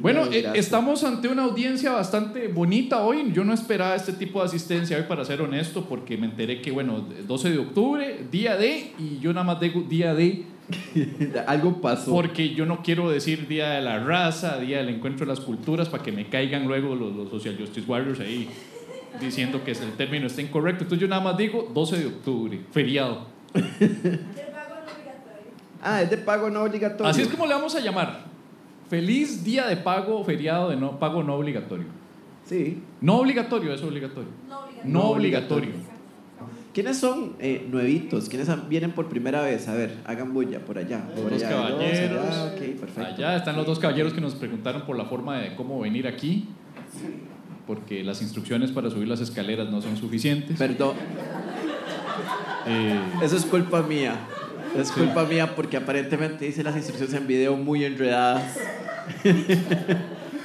Bueno, eh, estamos ante una audiencia bastante bonita hoy. Yo no esperaba este tipo de asistencia hoy, para ser honesto, porque me enteré que, bueno, 12 de octubre, día de, y yo nada más digo día de, Algo pasó. porque yo no quiero decir día de la raza, día del encuentro de las culturas, para que me caigan luego los, los Social Justice Warriors ahí diciendo que el término está incorrecto. Entonces yo nada más digo 12 de octubre, feriado. Ah, es de pago no obligatorio. Así es como le vamos a llamar. Feliz día de pago, feriado de no, pago no obligatorio. Sí. No obligatorio, es obligatorio. No obligatorio. ¿Quiénes son eh, nuevitos? ¿Quiénes vienen por primera vez? A ver, hagan bulla por allá. Los por dos allá. caballeros. Ah, ok, perfecto. Allá están los dos caballeros que nos preguntaron por la forma de cómo venir aquí. Porque las instrucciones para subir las escaleras no son suficientes. Perdón, Eh, eso es culpa mía. Es culpa mía porque aparentemente hice las instrucciones en video muy enredadas.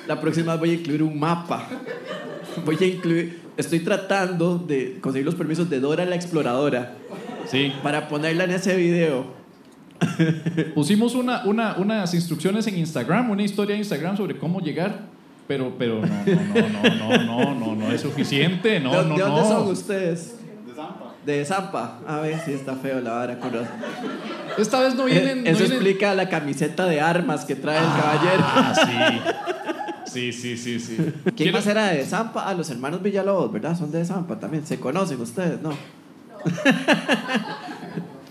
La próxima voy a incluir un mapa. Voy a incluir. Estoy tratando de conseguir los permisos de Dora la exploradora sí. para ponerla en ese video. Pusimos una, una, unas instrucciones en Instagram, una historia en Instagram sobre cómo llegar. Pero, pero no, no, no, no, no, no, no es suficiente. No, ¿De, no, de dónde no. son ustedes? De Zampa. A ver si está feo la vara con razón. Esta vez no vienen. no Eso vienen- explica la camiseta de armas que trae el caballero. Ah, sí. Sí, sí, sí, sí. ¿Quién ¿Quieren- más era de Zampa? Ah, los hermanos Villalobos, ¿verdad? Son de Zampa también. ¿Se conocen ustedes? No.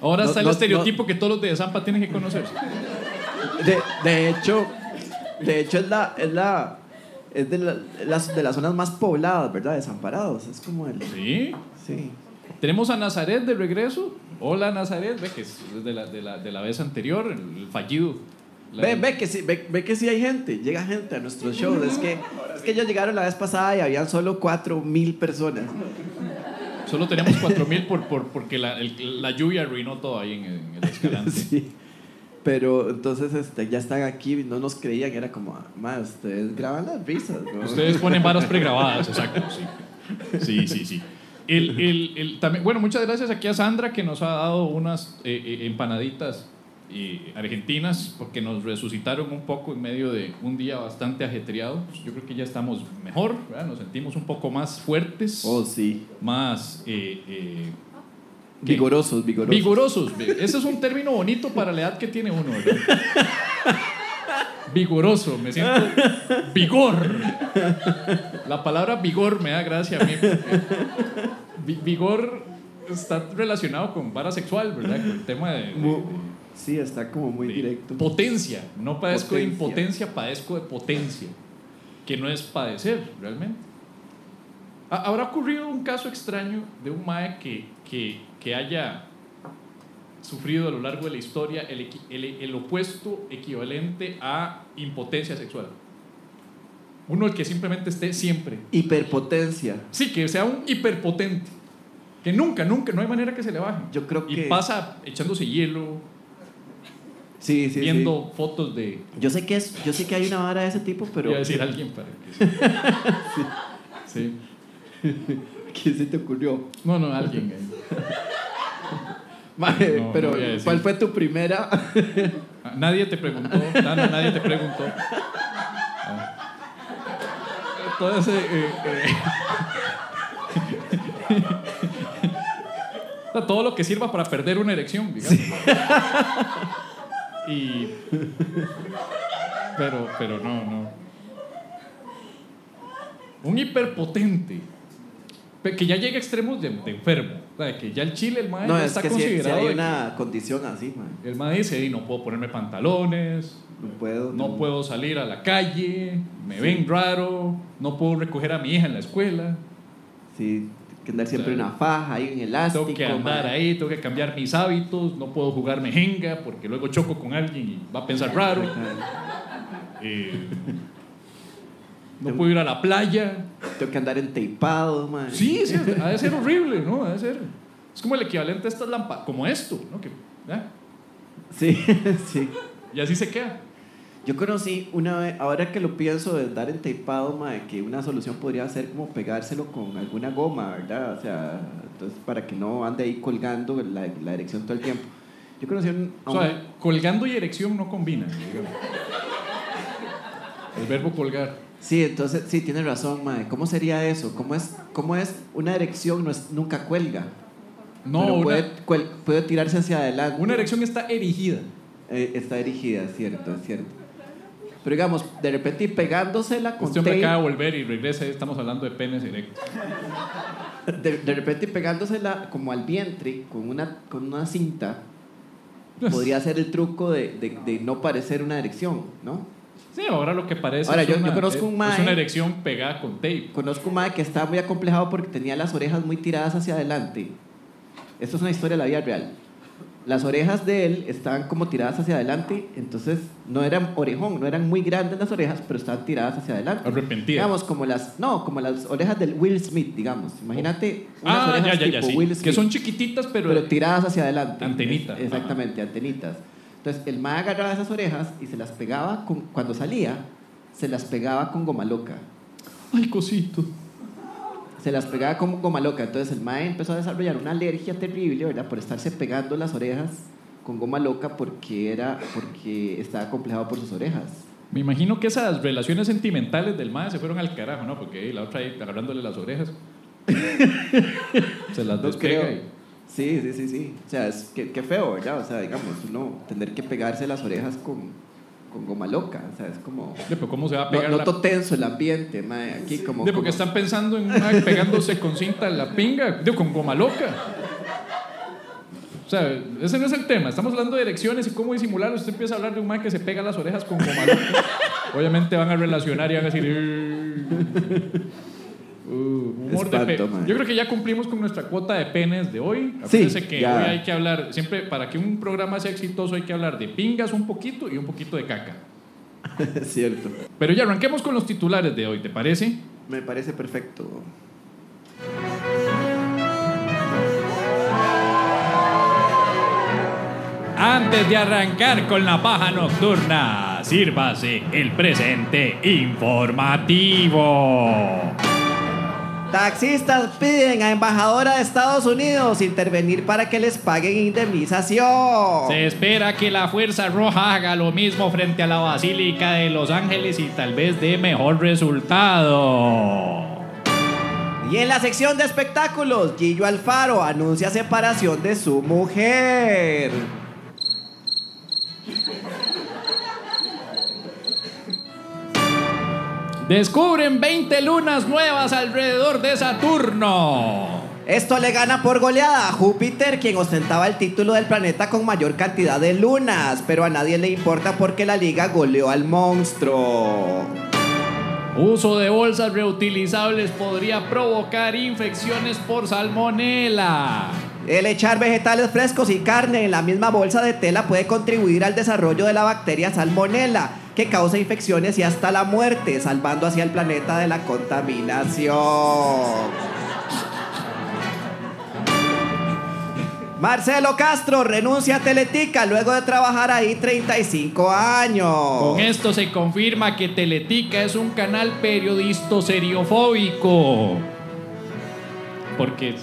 Ahora No, está el estereotipo que todos los de Zampa tienen que conocerse. De, de hecho, de hecho es la, es la, es de, la- las, de las zonas más pobladas, ¿verdad? Desamparados. Es como el. Sí. Sí. Tenemos a Nazaret de regreso. Hola Nazaret, ve que es de la, de la, de la vez anterior, el, fallido. La- Ve, ve que sí, ve, ve que sí hay gente, llega gente a nuestros shows. Es que, es que ellos llegaron la vez pasada y habían solo 4 mil personas. Solo tenemos 4000 por, por, porque la, el- la lluvia arruinó todo ahí en, en el escalante. Sí. Pero entonces este, ya están aquí y no nos creían, era como, más, ustedes graban las risas, ¿no? Ustedes ponen varas pregrabadas, exacto, sí. Sí, sí, sí. El, el, el- también, bueno, muchas gracias aquí a Sandra que nos ha dado unas eh, eh, empanaditas eh, argentinas porque nos resucitaron un poco en medio de un día bastante ajetreado. Pues yo creo que ya estamos mejor, ¿verdad? nos sentimos un poco más fuertes, Oh, sí. más eh, eh. Vigorosos, vigorosos. vigorosos. Ese es un término bonito para la edad que tiene uno. ¿verdad? Vigoroso, me siento vigor. La palabra vigor me da gracia a mí. vigor está relacionado con vara sexual, ¿verdad? Con el tema de, Sí, está como muy directo. potencia. No padezco de Potencia. impotencia, padezco de potencia. Que no es padecer, realmente. Ha- ¿Habrá ocurrido un caso extraño de un mae que, que, que haya sufrido a lo largo de la historia el, el, el opuesto equivalente a impotencia sexual? Uno el que simplemente esté siempre. Hiperpotencia. Sí, que sea un hiperpotente. Que nunca, nunca, no hay manera que se le baje. Yo creo Y que. pasa echándose hielo, Sí, sí, viendo fotos de... Yo sé que es, yo sé que hay una vara de ese tipo, pero. Voy a decir alguien para que sí. sí. ¿Quién se te ocurrió? No, no, alguien. Maje, No, no pero decir. ¿cuál fue tu primera? Ah, Nadie te preguntó, Dana, nadie te preguntó. Ah. Entonces, eh, eh, o sea, todo lo que sirva para perder una erección, digamos. Y. Pero, pero no, no. Un hiperpotente. Que ya llega a extremos de, de enfermo. O sea, que ya el chile, el maestro, no, es está que considerado. hay una condición así, man. el man dice, "Y no puedo ponerme pantalones, No puedo. no puedo salir a la calle, me ven raro, no puedo recoger a mi hija en la escuela, Sí, que andar siempre Claro. una faja, ahí en elástico. tengo que andar ahí, tengo que cambiar mis hábitos, no puedo jugar mejenga porque luego choco con alguien y va a pensar raro, eh, no puedo ir a la playa. Tengo que andar enteipado, man. Sí, sí, ha de ser horrible, ¿no? Ha de ser. Es como el equivalente a estas lámparas, como esto, ¿no? Que, ¿eh? Sí, sí. Y así se queda. Yo conocí una vez, ahora que lo pienso de andar enteipado, mae, que una solución podría ser como pegárselo con alguna goma, ¿verdad? O sea, entonces para que no ande ahí colgando la, la erección todo el tiempo. Yo conocí un, a O un- sea, colgando y erección no combinan. El verbo colgar. Sí, entonces, sí, tiene razón, mae. ¿Cómo sería eso? ¿Cómo es, cómo es una erección? No es, nunca cuelga. No, pero una, puede, cuel- puede tirarse hacia adelante. una erección está erigida. Eh, está erigida, es cierto, es cierto. Pero digamos, de repente pegándosela con Este hombre tape, acaba de volver y regresa. Estamos hablando de penes erectos. de, de repente pegándosela como al vientre con una, con una cinta, podría ser el truco de, de- de no parecer una erección, ¿no? Sí, ahora lo que parece Ahora, es, yo- una, yo conozco un mae- es una erección pegada con tape. Conozco un mae que estaba muy acomplejado porque tenía las orejas muy tiradas hacia adelante. Esto es una historia de la vida real. Las orejas de él estaban como tiradas hacia adelante, entonces no eran orejón, no eran muy grandes las orejas, pero estaban tiradas hacia adelante. Arrepentida. Digamos, como las, no, como las orejas del Will Smith, digamos. Imagínate unas Ah, orejas ya, ya, ya, tipo sí. Will Smith, Que son chiquititas, pero, pero tiradas hacia adelante. Antenita. Es- exactamente, antenitas. Entonces, el mae agarraba esas orejas y se las pegaba, con, cuando salía, se las pegaba con goma loca. Ay, cosito. se las pegaba como goma loca. Entonces el mae empezó a desarrollar una alergia terrible, ¿verdad? Por estarse pegando las orejas con goma loca porque, era, porque estaba complejado por sus orejas. Me imagino que esas relaciones sentimentales del mae se fueron al carajo, ¿no? Porque la otra ahí agarrándole las orejas. se las No despega creo. y- Sí, sí, sí, sí. O sea, es que, qué feo, ¿verdad? O sea, digamos, uno tener que pegarse las orejas con, con goma loca. O sea, es como... Pero ¿Cómo se va a No, pegar la... noto tenso el ambiente, mae. Aquí como... De, porque como- están pensando en un mae pegándose con cinta en la pinga, de, con goma loca. O sea, ese no es el tema. Estamos hablando de erecciones y cómo disimularlo. Usted empieza a hablar de un mae que se pega las orejas con goma loca. Obviamente van a relacionar y van a decir... Uh, humor de Espanto, mae. Yo creo que ya cumplimos con nuestra cuota de penes de hoy. Sí, que ya. hoy hay que hablar, siempre para que un programa sea exitoso hay que hablar de pingas un poquito y un poquito de caca. cierto. Pero ya arranquemos con los titulares de hoy, ¿te parece? Me parece perfecto. Antes de arrancar con la paja nocturna, sírvase el presente informativo. Taxistas piden a embajadora de Estados Unidos intervenir para que les paguen indemnización. Se espera que la Fuerza Roja haga lo mismo frente a la Basílica de Los Ángeles y tal vez dé mejor resultado. Y en la sección de espectáculos, Gillo Alfaro anuncia separación de su mujer. Descubren 20 lunas nuevas alrededor de Saturno. Esto le gana por goleada a Júpiter, quien ostentaba el título del planeta con mayor cantidad de lunas, pero a nadie le importa porque la liga goleó al monstruo. Uso de bolsas reutilizables podría provocar infecciones por salmonela. El echar vegetales frescos y carne en la misma bolsa de tela puede contribuir al desarrollo de la bacteria salmonella, que causa infecciones y hasta la muerte, salvando así al planeta de la contaminación. Marcelo Castro renuncia a Teletica luego de trabajar ahí 35 años. Con esto se confirma que Teletica es un canal periodista seriofóbico. Porque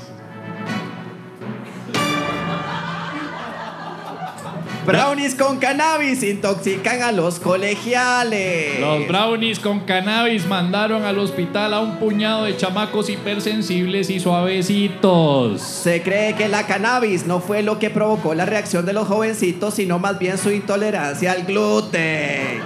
Brownies con cannabis intoxican a los colegiales. los brownies con cannabis mandaron al hospital a un puñado de chamacos hipersensibles y suavecitos. Se cree que la cannabis no fue lo que provocó la reacción de los jovencitos, sino más bien su intolerancia al gluten.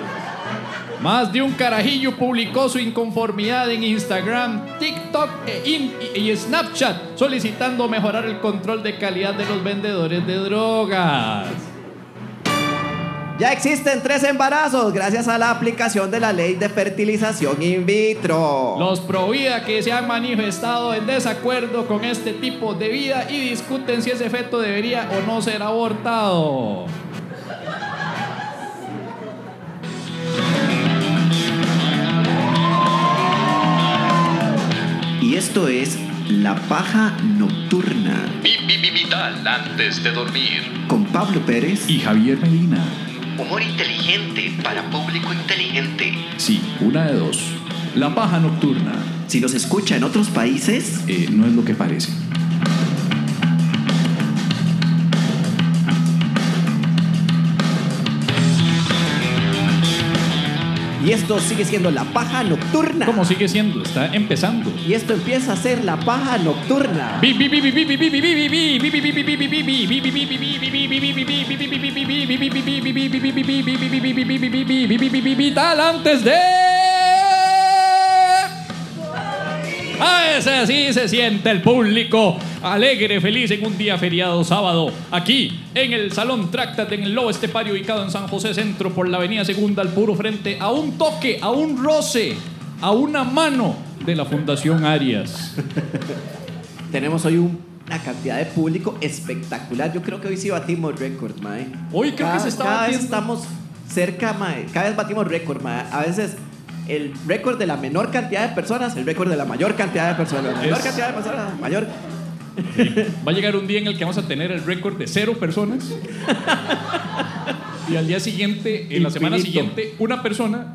Más de un carajillo publicó su inconformidad en Instagram, TikTok e in- y y Snapchat, solicitando mejorar el control de calidad de los vendedores de drogas. Ya existen tres embarazos gracias a la aplicación de la ley de fertilización in vitro. Los Provida que se han manifestado en desacuerdo con este tipo de vida y discuten si ese feto debería o no ser abortado. Y esto es La Paja Nocturna Vital antes de dormir. con Pablo Pérez Y Javier Medina. Humor inteligente para público inteligente. Sí, una de dos. La paja nocturna Si los escucha en otros países, eh, no es lo que parece. Y esto sigue siendo la paja nocturna. ¿Cómo sigue siendo? Está empezando. Y esto empieza a ser la paja nocturna. Vital antes de. A veces así se siente el público alegre, feliz en un día feriado sábado, aquí en el Salón Tractate en el Lobo Estepario ubicado en San José Centro por la Avenida Segunda al puro frente, a un toque, a un roce, a una mano de la Fundación Arias. Tenemos hoy un- una cantidad de público espectacular. Yo creo que hoy sí batimos récord, mae. Hoy creo que Cada- se está Cada vez estamos cerca, mae. Cada vez batimos récord, mae. A veces el récord de la menor cantidad de personas, el récord de la mayor cantidad de personas. La menor Es- cantidad de personas, mayor. Va a llegar un día en el que vamos a tener el récord de cero personas. Y al día siguiente, en la semana Infinito. siguiente, una persona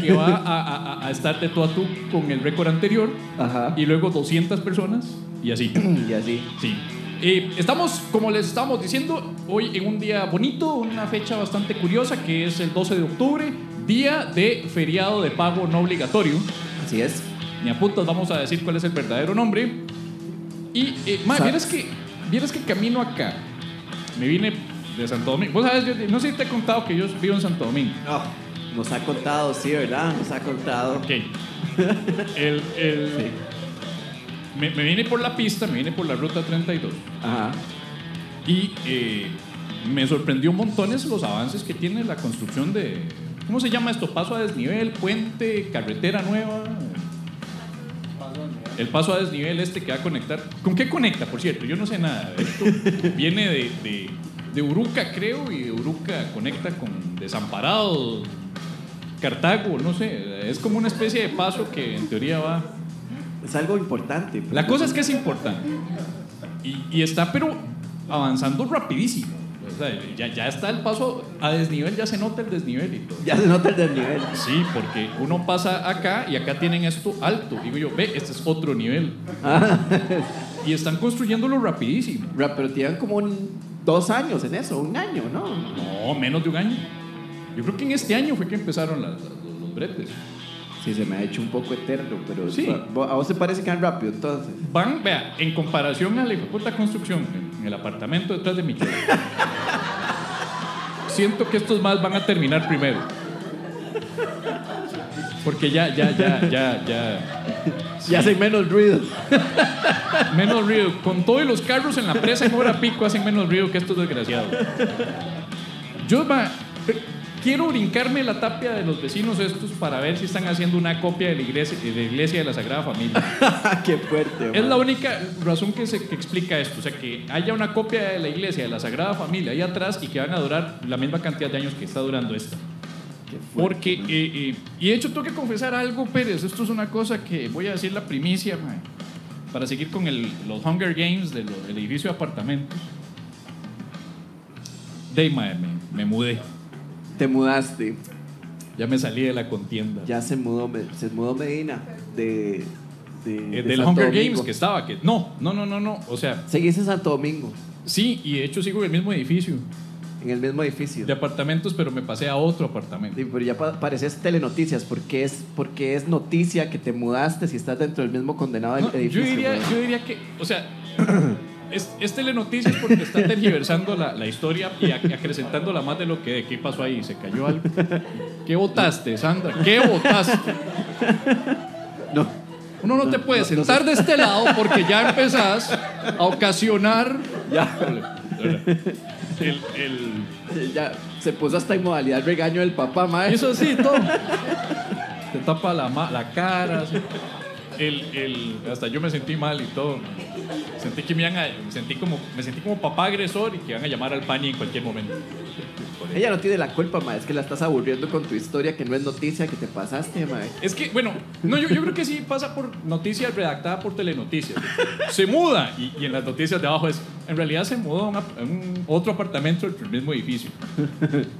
que va a, a- a estar de tú a tú con el récord anterior. Ajá. Y luego 200 personas. Y así. Y así. Sí. Eh, estamos, como les estábamos diciendo, hoy en un día bonito, una fecha bastante curiosa, que es el 12 de octubre, día de feriado de pago no obligatorio. Así es. Ni a putas vamos a decir cuál es el verdadero nombre. Y, eh, ma, vieras que, vieras que camino acá, me vine de Santo Domingo. Vos sabes, yo no sé si te he contado que yo vivo en Santo Domingo. No, nos ha contado, sí, ¿verdad? Nos ha contado. Ok. El, el- me, me vine por la pista, me vine por la ruta 32. Ajá. Y eh, me sorprendió montones los avances que tiene la construcción de. ¿Cómo se llama esto? Paso a desnivel, puente, carretera nueva. El paso a desnivel este que va a conectar. ¿Con qué conecta, por cierto? Yo no sé nada. Esto viene de, de, de Uruca, creo, y de Uruca conecta con Desamparados, Cartago, no sé. Es como una especie de paso que en teoría va. Es algo importante. La cosa es que es importante. Y, y está, pero avanzando rapidísimo. O sea, ya, ya está el paso a desnivel, ya se nota el desnivel y todo. Ya se nota el desnivel. Sí, porque uno pasa acá y acá tienen esto alto. Digo yo, ve, este es otro nivel. Y están construyéndolo rapidísimo. Ra- Pero tienen como un- dos años en eso, un año, ¿no? No, menos de un año. Yo creo que en este año fue que empezaron las- las- los, los bretes. Sí, se me ha hecho un poco eterno, pero Sí. a vos te parece que van rápido, entonces. Van, vea, en comparación a la puta construcción en, el apartamento detrás de mi siento que estos más van a terminar primero. Porque ya, ya, ya, ya, ya. Ya hacen menos ruido. Menos ruido. Con todos los carros en la presa en hora pico hacen menos ruido que estos desgraciados. Yo va, quiero brincarme la tapia de los vecinos estos para ver si están haciendo una copia de la iglesia de, la, iglesia de la Sagrada Familia. Qué fuerte. Es man. la única razón que, se, que explica esto. O sea, que haya una copia de la iglesia de la Sagrada Familia ahí atrás y que van a durar la misma cantidad de años que está durando esta. Qué fuerte, Porque, man. eh, eh, y de hecho tengo que confesar algo, Pérez. Esto es una cosa que voy a decir la primicia, mae, para seguir con el- los Hunger Games de del edificio de apartamentos. De mae, me, me mudé. Te mudaste. Ya me salí de la contienda. Ya se mudó, se mudó Medina de, de, Eh, de del Santo Hunger Domingo. Games que estaba, que no, no, no, no, no. O sea, Seguís en Santo Domingo, sí, y de hecho sigo en el mismo edificio en el mismo edificio. de apartamentos, pero me pasé a otro apartamento. Sí, pero ya pa- pareces telenoticias, porque es, porque es noticia que te mudaste si estás dentro del mismo condenado del No, edificio. yo, diría, yo diría que, o sea, es, es telenoticias porque está tergiversando la, la historia y ac- acrecentándola más de lo que qué pasó ahí. Se cayó algo. ¿Qué votaste, Sandra? ¿Qué votaste? No, Uno no te puede no, no sentar de este lado porque ya empezás a ocasionar. ya, El, el- ya se puso hasta en modalidad regaño del papá, mae. eso sí, todo. Te tapa la, ma- la cara. así. El, el, hasta yo me sentí mal y todo. Sentí que me iban a, sentí como, me sentí como papá agresor y que iban a llamar al pañi en cualquier momento. Ella no tiene la culpa, mae, es que la estás aburriendo con tu historia que no es noticia que te pasaste, mae. Es que, bueno, no, yo, yo creo que sí pasa por noticias redactadas por Telenoticias. Se muda y, y en las noticias de abajo es, en realidad se mudó a, a un otro apartamento del mismo edificio.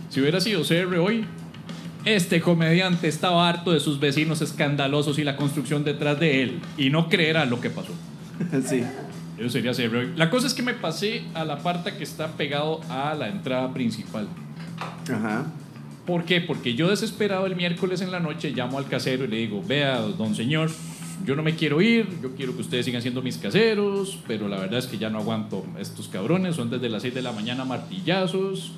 Si hubiera sido CR hoy, este comediante estaba harto de sus vecinos escandalosos y la construcción detrás de él y no creerá lo que pasó. sí. Eso sería hoy. La cosa es que me pasé a la parte que está pegado a la entrada principal. Ajá. ¿Por qué? Porque yo desesperado el miércoles en la noche llamo al casero y le digo, vea, don señor, yo no me quiero ir, yo quiero que ustedes sigan siendo mis caseros, pero la verdad es que ya no aguanto estos cabrones, son desde las 6 de la mañana martillazos,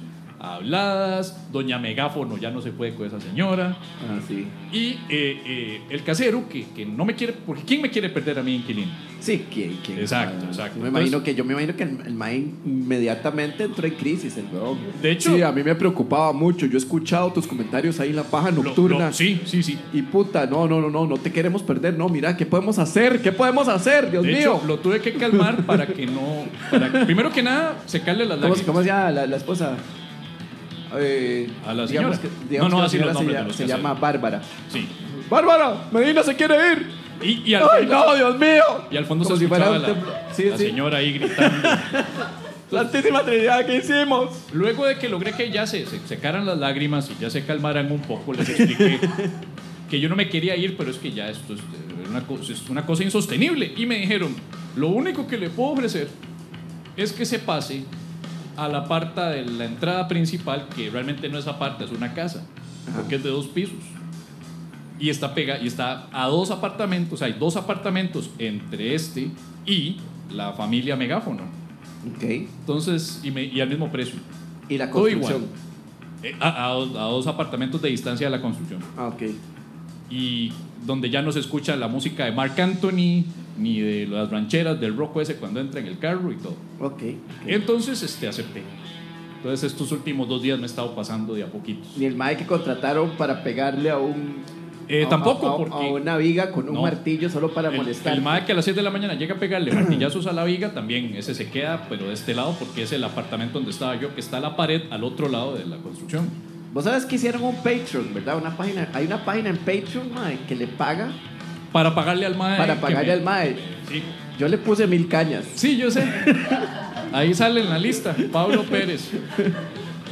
habladas, doña Megáfono ya no se puede con esa señora. Ah, sí. Y eh, eh, el casero, que, que no me quiere, porque ¿quién me quiere perder a mí, inquilino? Sí, ¿quién, quién? Exacto, Ah, exacto. Me imagino que, yo me imagino que el, el mae inmediatamente entró en crisis, el weón. De hecho- Sí, a mí me preocupaba mucho. Yo he escuchado tus comentarios ahí en la paja nocturna. lo- sí, sí, sí. Y puta, no, no, no, no, no te queremos perder. No, mira, ¿qué podemos hacer? ¿Qué podemos hacer? Dios De mío. hecho, lo tuve que calmar para que no. para- primero que nada, secarle las ¿Cómo, se- lágrimas. cómo se llama la, la esposa? Eh, A la digamos señora. que- digamos No, no, la así los señora se, de llama- los se llama Bárbara. Sí. ¡Bárbara! ¡Medina se quiere ir! Y, y al ¡Ay, fondo, no, Dios mío! y al fondo Como se si escuchaba un la. Sí, la sí. señora ahí gritando. Santísima Trinidad, ¿qué hicimos? Luego de que logré que ya se, se secaran las lágrimas y ya se calmaran un poco, les expliqué que yo no me quería ir, pero es que ya esto es eh, una, cosa, es una cosa insostenible. Y me dijeron, lo único que le puedo ofrecer es que se pase a la parte de la entrada principal, que realmente no es aparte, es una casa, porque es de dos pisos. Y está pega y está a dos apartamentos, hay dos apartamentos entre este y la familia Megáfono. Ok. Entonces, y, me- y al mismo precio. Y la Todo igual. construcción. Eh, a, a dos apartamentos de distancia de la construcción. Ah, ok. Y donde ya no se escucha la música de Mark Anthony, ni de las rancheras del rock ese cuando entra en el carro y todo. Ok. ok. Entonces, este, acepté. Entonces, estos últimos dos días me he estado pasando de a poquitos. Ni el mae que contrataron para pegarle a un. Eh, a- tampoco, a, a- porque- a una viga con un No. martillo solo para El, molestar. el mae que a las 6 de la mañana llega a pegarle martillazos a la viga, también ese se queda, pero de este lado, porque es el apartamento donde estaba yo, que está la pared al otro lado de la construcción. Vos sabes que hicieron un Patreon, ¿verdad? Una página, hay una página en Patreon, mae, que le paga Para pagarle al mae. para pagarle me- al mae. Sí. Yo le puse mil cañas. Sí, yo sé. Ahí sale en la lista, Pablo Pérez.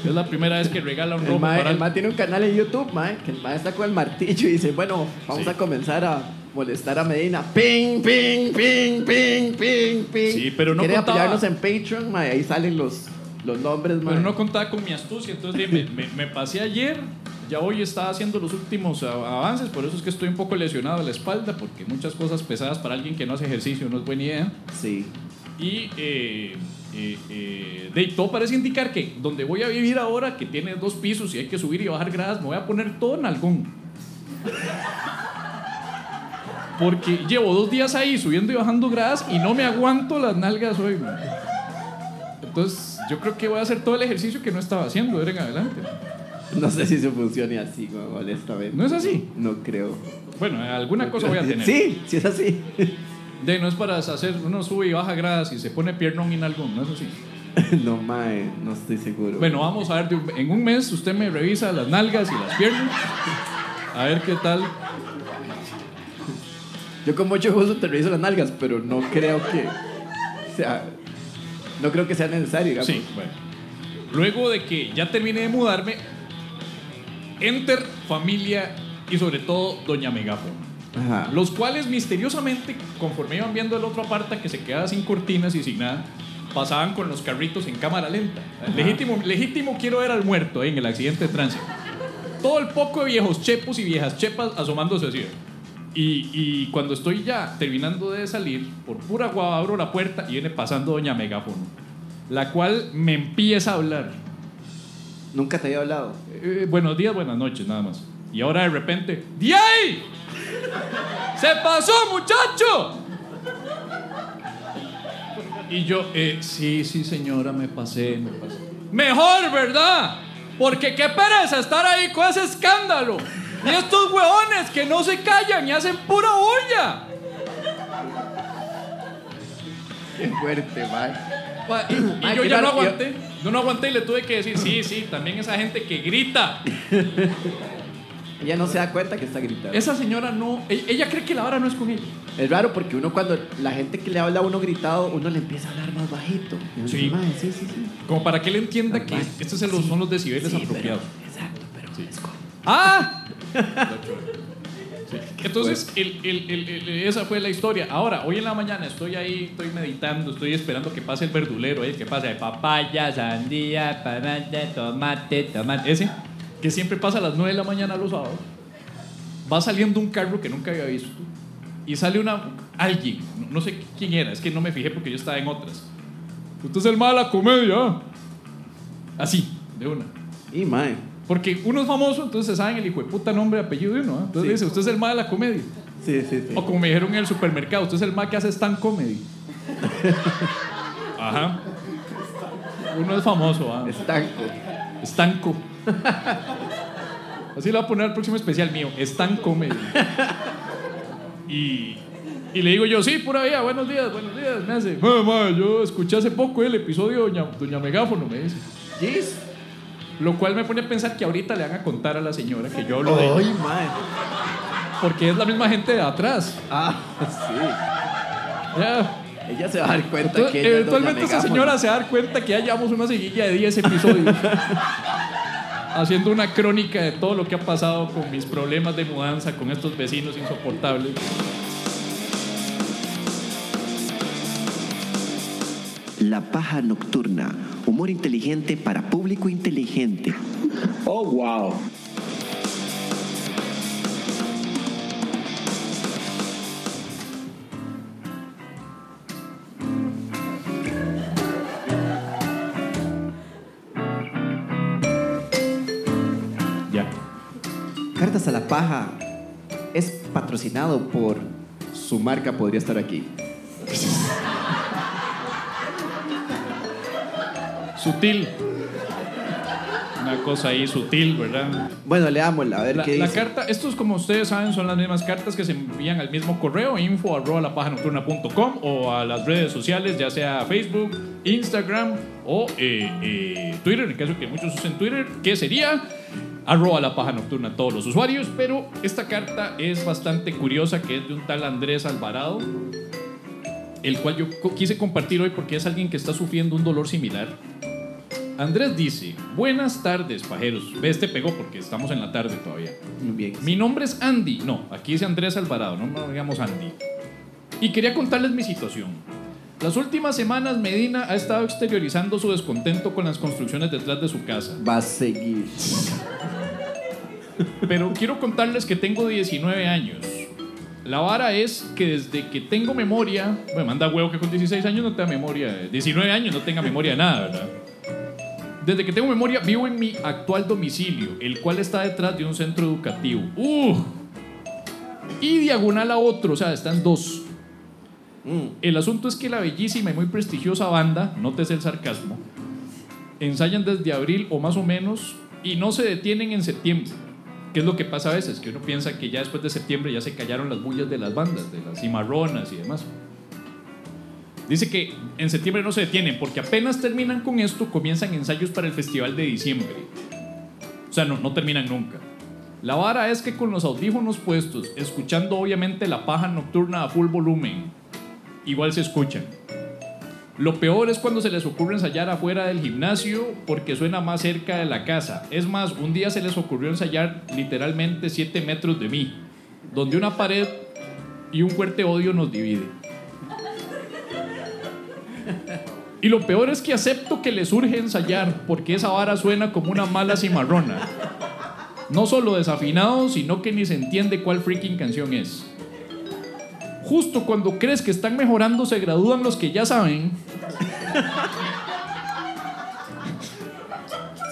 Es la primera vez que regala un El robo mae, para el mae tiene un canal en YouTube, mae, que el mae está con el martillo y dice, bueno, vamos Sí. a comenzar a molestar a Medina. Ping, ping, ping, ping, ping, ping. Sí, pero no ¿Quiere contaba- apoyarnos en Patreon, mae? Ahí salen los, los nombres, mae. Pero no contaba con mi astucia, entonces me, me- me pasé ayer, ya hoy estaba haciendo los últimos a- avances, por eso es que estoy un poco lesionado de la espalda, porque muchas cosas pesadas para alguien que no hace ejercicio no es buena idea. Sí. Y eh, eh, eh, de todo parece indicar que donde voy a vivir ahora, que tiene dos pisos y hay que subir y bajar gradas, me voy a poner todo en algún. Porque llevo dos días ahí subiendo y bajando gradas y no me aguanto las nalgas hoy. man. Entonces, yo creo que voy a hacer todo el ejercicio que no estaba haciendo de en adelante. No sé si eso funcione así, mae, honestamente. ¿No es así? No creo. Bueno, alguna cosa voy a tener. Sí, sí es así. De no es para hacer, uno sube y baja gradas y se pone piernón en algún, no es así. no, mae, no estoy seguro. Bueno, vamos a ver, en un mes usted me revisa las nalgas y las piernas. A ver qué tal. Yo con mucho gusto te reviso las nalgas, pero no creo que sea... No creo que sea necesario, digamos. Sí, bueno. Luego de que ya terminé de mudarme, enter familia y sobre todo Doña Megáfono. Ajá. Los cuales misteriosamente, conforme iban viendo el otro aparta que se quedaba sin cortinas y sin nada, pasaban con los carritos en cámara lenta. Legítimo, legítimo quiero ver al muerto eh, en el accidente de tránsito. Todo el poco de viejos chepos y viejas chepas asomándose así. Y, y cuando estoy ya terminando de salir, por pura guava abro la puerta y viene pasando Doña Megáfono, la cual me empieza a hablar. Nunca te había hablado. Eh, buenos días, buenas noches, nada más. Y ahora de repente, ¡Diay! ¡Se pasó, muchacho! Y yo, eh, sí, sí, señora, me pasé, me pasé. Mejor, ¿verdad? Porque qué pereza estar ahí con ese escándalo. Y estos hueones que no se callan y hacen pura bulla. Qué fuerte. Pa- Y, yo ya no aguanté. Yo no aguanté y le tuve que decir, sí, sí, también esa gente que grita. Ella no se da cuenta que está gritando. Esa señora no, e- ella cree que la vara no es con ella. Es raro porque uno cuando la gente que le habla a uno gritado, uno le empieza a hablar más bajito. Sí. dice, "Mae, sí, sí, sí. Como para que él entienda que estos son los, son los decibeles Sí, pero- apropiados. exacto, pero es como... ¡Ah! Sí. Entonces, el- el- el- el- esa fue la historia. Ahora, hoy en la mañana estoy ahí, estoy meditando, estoy esperando que pase el verdulero, ¿eh? que pase papaya, sandía, banana, tomate, tomate. Ese. que siempre pasa a las 9 de la mañana los sábados, va saliendo un carro que nunca había visto y sale una alguien, no, sé quién era, es que no me fijé porque yo estaba en otras. Usted es el mal de la comedia. Así, de una. Y mae. Porque uno es famoso, entonces se saben el hijo de puta nombre apellido de uno. ¿ah? Entonces Sí. dice, usted es el mal de la comedia. Sí, sí, sí. O como me dijeron en el supermercado, usted es el mal que hace stand comedy. Ajá. Uno es famoso, ¿ah? Estanco. Estanco. Así le voy a poner al próximo especial mío, Stan Comedy. Y, y le digo yo, sí, pura vida, buenos días, buenos días. Me hace, "Ma, ma, yo escuché hace poco el episodio de Doña, Doña Megáfono, me dice. Gis. Lo cual me pone a pensar que ahorita le van a contar a la señora que yo hablo de ella. Ay, mae. Porque es la misma gente de atrás. Ah, sí. Ya. Ella se va a dar cuenta Entonces, que ella es eventualmente doña esa señora se va a dar cuenta que ya llevamos una seguilla de 10 episodios haciendo una crónica de todo lo que ha pasado con mis problemas de mudanza, con estos vecinos insoportables. La paja nocturna. Humor inteligente para público inteligente. Oh, wow. Ya. Cartas a la paja es patrocinado por su marca podría estar aquí. Sutil. Una cosa ahí sutil, ¿verdad? Bueno, leámosla, a ver La, qué la dice. carta, estos como ustedes saben son las mismas cartas que se envían al mismo correo info arroba la paja nocturna.com o a las redes sociales ya sea Facebook, Instagram o eh, eh, Twitter, en el caso que muchos usen Twitter, que sería arroba la paja nocturna todos los usuarios, pero esta carta es bastante curiosa que es de un tal Andrés Alvarado, el cual yo quise compartir hoy porque es alguien que está sufriendo un dolor similar. Andrés dice, buenas tardes, pajeros. Ve, este pegó porque estamos en la tarde todavía. Muy bien. Mi nombre es Andy. No, aquí dice Andrés Alvarado, no me digamos Andy. Y quería contarles mi situación. Las últimas semanas Medina ha estado exteriorizando su descontento con las construcciones detrás de su casa. Va a seguir. Pero quiero contarles que tengo 19 años. La vara es que desde que tengo memoria, me manda huevo que con 16 años no tenga memoria, 19 años no tenga memoria de nada, ¿verdad? Desde que tengo memoria vivo en mi actual domicilio, el cual está detrás de un centro educativo. ¡Uh! Y diagonal a otro, o sea, están dos. Mm. El asunto es que la bellísima y muy prestigiosa banda, nótese el sarcasmo, ensayan desde abril o más o menos y no se detienen en septiembre. ¿Qué es lo que pasa a veces? Que uno piensa que ya después de septiembre ya se callaron las bullas de las bandas, de las cimarronas y demás. Dice que en septiembre no se detienen porque apenas terminan con esto comienzan ensayos para el festival de diciembre. O sea, no, no terminan nunca. La vara es que con los audífonos puestos, escuchando obviamente la paja nocturna a full volumen, igual se escuchan. Lo peor es cuando se les ocurre ensayar afuera del gimnasio porque suena más cerca de la casa. Es más, un día se les ocurrió ensayar literalmente 7 metros de mí, donde una pared y un fuerte odio nos divide. Y lo peor es que acepto que les urge ensayar porque esa vara suena como una mala cimarrona. No solo desafinado, sino que ni se entiende cuál freaking canción es. Justo cuando crees que están mejorando, se gradúan los que ya saben.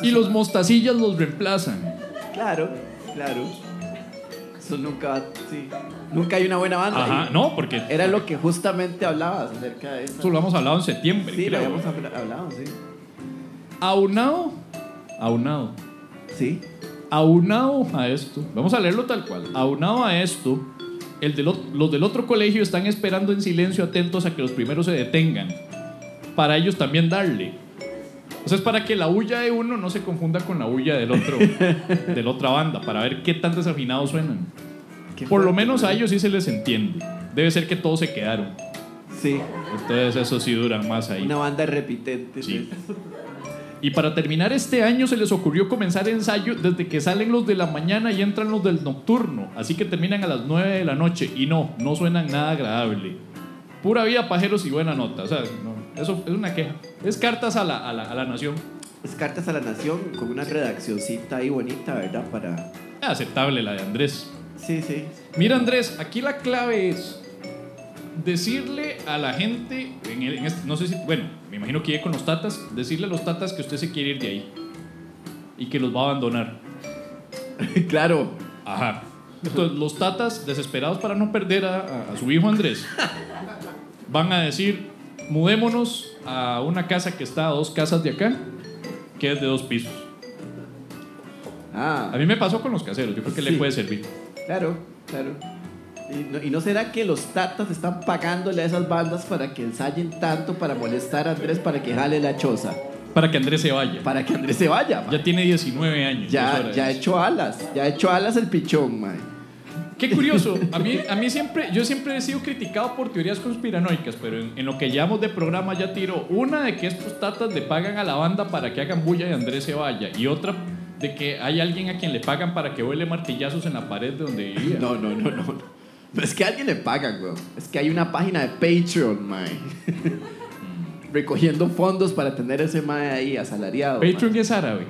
Y los mostacillas los reemplazan. Claro, claro. Eso nunca. Sí. Nunca hay una buena banda. Ajá, Y no, porque Era lo que justamente hablabas acerca de eso. eso lo hemos hablado en septiembre. Sí, lo habíamos habla- hablado, sí. Aunado, aunado, Sí. aunado a esto, vamos a leerlo tal cual. Aunado a esto, el del los del otro colegio están esperando en silencio, atentos a que los primeros se detengan. Para ellos también darle. O sea, es para que la huya de uno no se confunda con la huya del otro, de la otra banda, para ver qué tan desafinados suenan. Qué Por lo fuerte, menos a ellos sí se les entiende. Debe ser que todos se quedaron. Sí. Entonces eso sí duran más ahí. Una banda repitente. Sí. Y para terminar este año se les ocurrió comenzar ensayo desde que salen los de la mañana y entran los del nocturno. Así que terminan a las 9 de la noche. Y no, no suenan nada agradable. Pura vida, pajeros y buena nota. O sea, no, eso es una queja. Es cartas a la, a la, a la nación. Es cartas a la nación con una redaccioncita ahí bonita, ¿verdad? Para... Aceptable la de Andrés. Sí, sí. Mira Andrés, aquí la clave es decirle a la gente, en el- en este- no sé si, bueno, me imagino que llegue con los tatas, decirle a los tatas que usted se quiere ir de ahí y que los va a abandonar. claro. Ajá. Entonces, los tatas, desesperados para no perder a, a- a su hijo Andrés, van a decir, mudémonos a una casa que está a dos casas de acá, que es de dos pisos. Ah, A mí me pasó con los caseros, yo creo que le puede servir. claro, claro. ¿Y no, y no será que los tatas están pagándole a esas bandas para que ensayen tanto para molestar a Andrés para que jale la choza? Para que Andrés se vaya. Para que Andrés se vaya. ma. Ya tiene 19 años. Ya, ya ha hecho alas. Ya ha hecho alas el pichón, man. Qué curioso. A mí, a mí siempre, yo siempre he sido criticado por teorías conspiranoicas, pero en, en lo que llevamos de programa ya tiro una de que estos tatas le pagan a la banda para que hagan bulla y Andrés se vaya, y otra de que hay alguien a quien le pagan para que vuele martillazos en la pared de donde vivía. No, no, no, no. no. Es que a alguien le pagan, weón. Es que hay una página de Patreon, man. Recogiendo fondos para tener ese mae ahí asalariado. Patreon es árabe.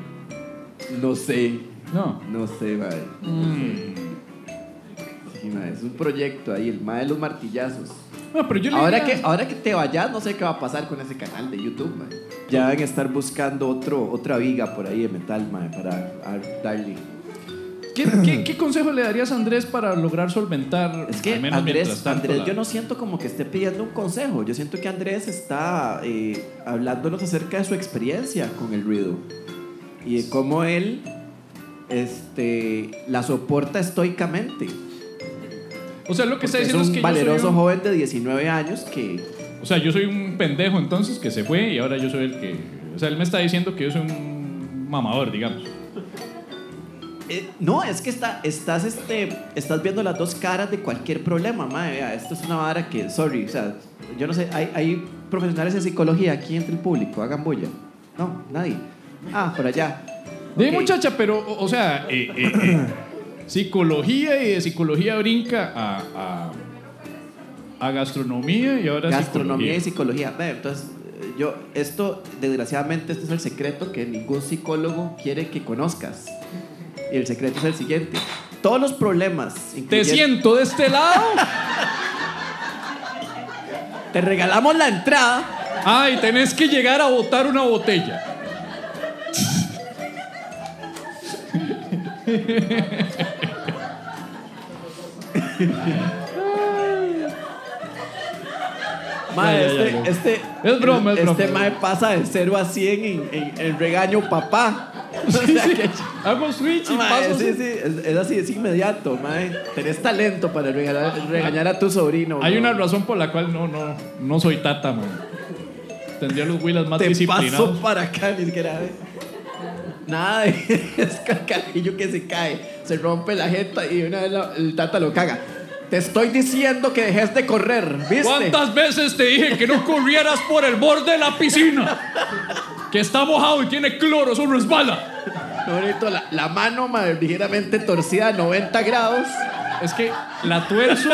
No sé. No. No sé, mae. Mm. Sí, Es un proyecto ahí, el mae de los martillazos. No, pero yo le Ahora diría- que, ahora que te vayas, no sé qué va a pasar con ese canal de YouTube. Ya van a estar buscando otro, otra viga por ahí de metal, mae, para darle. ¿Qué, qué, qué consejo le darías a Andrés para lograr solventar? Es que Andrés, Andrés la- yo no siento como que esté pidiendo un consejo. Yo siento que Andrés está eh, hablándonos acerca de su experiencia con el ruido y de cómo él este, la soporta estoicamente. O sea, lo que está es diciendo es, un que yo valeroso soy un- joven de 19 años que... O sea, yo soy un pendejo entonces que se fue y ahora yo soy el que... O sea, él me está diciendo que yo soy un mamador, digamos. eh, no, es que está, estás, este, estás viendo las dos caras de cualquier problema, mae. Vea, esto es una vara que, sorry, o sea, yo no sé, hay, hay profesionales de psicología aquí entre el público, hagan bulla. No, nadie. Ah, por allá. De Ok. muchacha, pero, o, o sea, eh, eh, psicología y de psicología brinca a, a, a gastronomía y ahora Gastronomía y psicología. psicología. Ve, entonces, eh, yo, esto, desgraciadamente, este es el secreto que ningún psicólogo quiere que conozcas. Y el secreto es el siguiente. Todos los problemas... Te siento de este lado. Te regalamos la entrada. Ay, tenés que llegar a botar una botella. Mae, Ya, ya, ya, este, este, Es broma, es este broma. mae pasa de 0 a 100 en, en, en regaño papá. Sea que- Hago switch y Mae, paso. sí, sí, es, es así, es inmediato, mae. Tenés talento para regalar- regañar a tu sobrino. Hay mae. una razón por la cual no, no, no soy tata, man. Tendría los Willas más Te disciplinados. paso para acá, ni siquiera. Nada de es el carajillo que se cae, se rompe la jeta y una vez la- el tata lo caga. Te estoy diciendo que dejes de correr, ¿viste? ¿Cuántas veces te dije que no corrieras por el borde de la piscina? Que está mojado y tiene cloro, eso resbala. No, bonito, la, la mano madre, ligeramente torcida a 90 grados. Es que la tuerzo,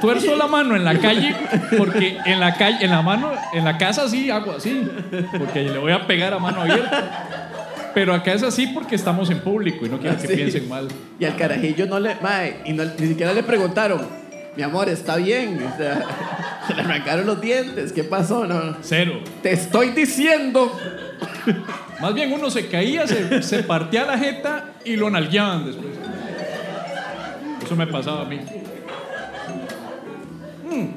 tuerzo la mano en la calle porque en la calle, en la mano, en la casa sí hago así, porque le voy a pegar a mano abierta. Pero acá es así porque estamos en público y no quiero que Sí. piensen mal. Y al carajillo no le. Mae, y no- ni siquiera le preguntaron, mi amor, está bien. O sea, se le arrancaron los dientes. ¿Qué pasó? No, no. Cero. Te estoy diciendo. Más bien uno se caía, se, se partía la jeta y lo nalgueaban después. Eso me pasaba a mí.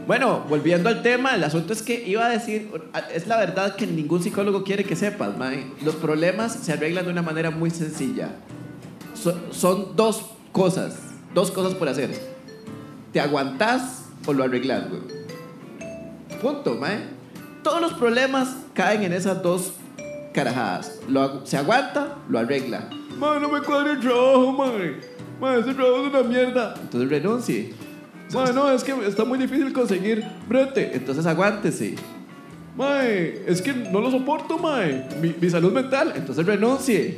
Bueno, volviendo al tema, el asunto es que iba a decir, es la verdad que ningún psicólogo quiere que sepas, mae. Los problemas se arreglan de una manera muy sencilla. So- son dos cosas, dos cosas por hacer. ¿Te aguantás o lo arreglas, güey? Punto, mae. Todos los problemas caen en esas dos carajadas. Lo agu- se aguanta, lo arregla. Mae, no me cuadra el trabajo, mae. Mae, ese trabajo es una mierda. Entonces renuncie. Mae, no, es que está muy difícil conseguir brete. Entonces aguántese. Mae, es que no lo soporto, mae. Mi, mi salud mental. Entonces renuncie.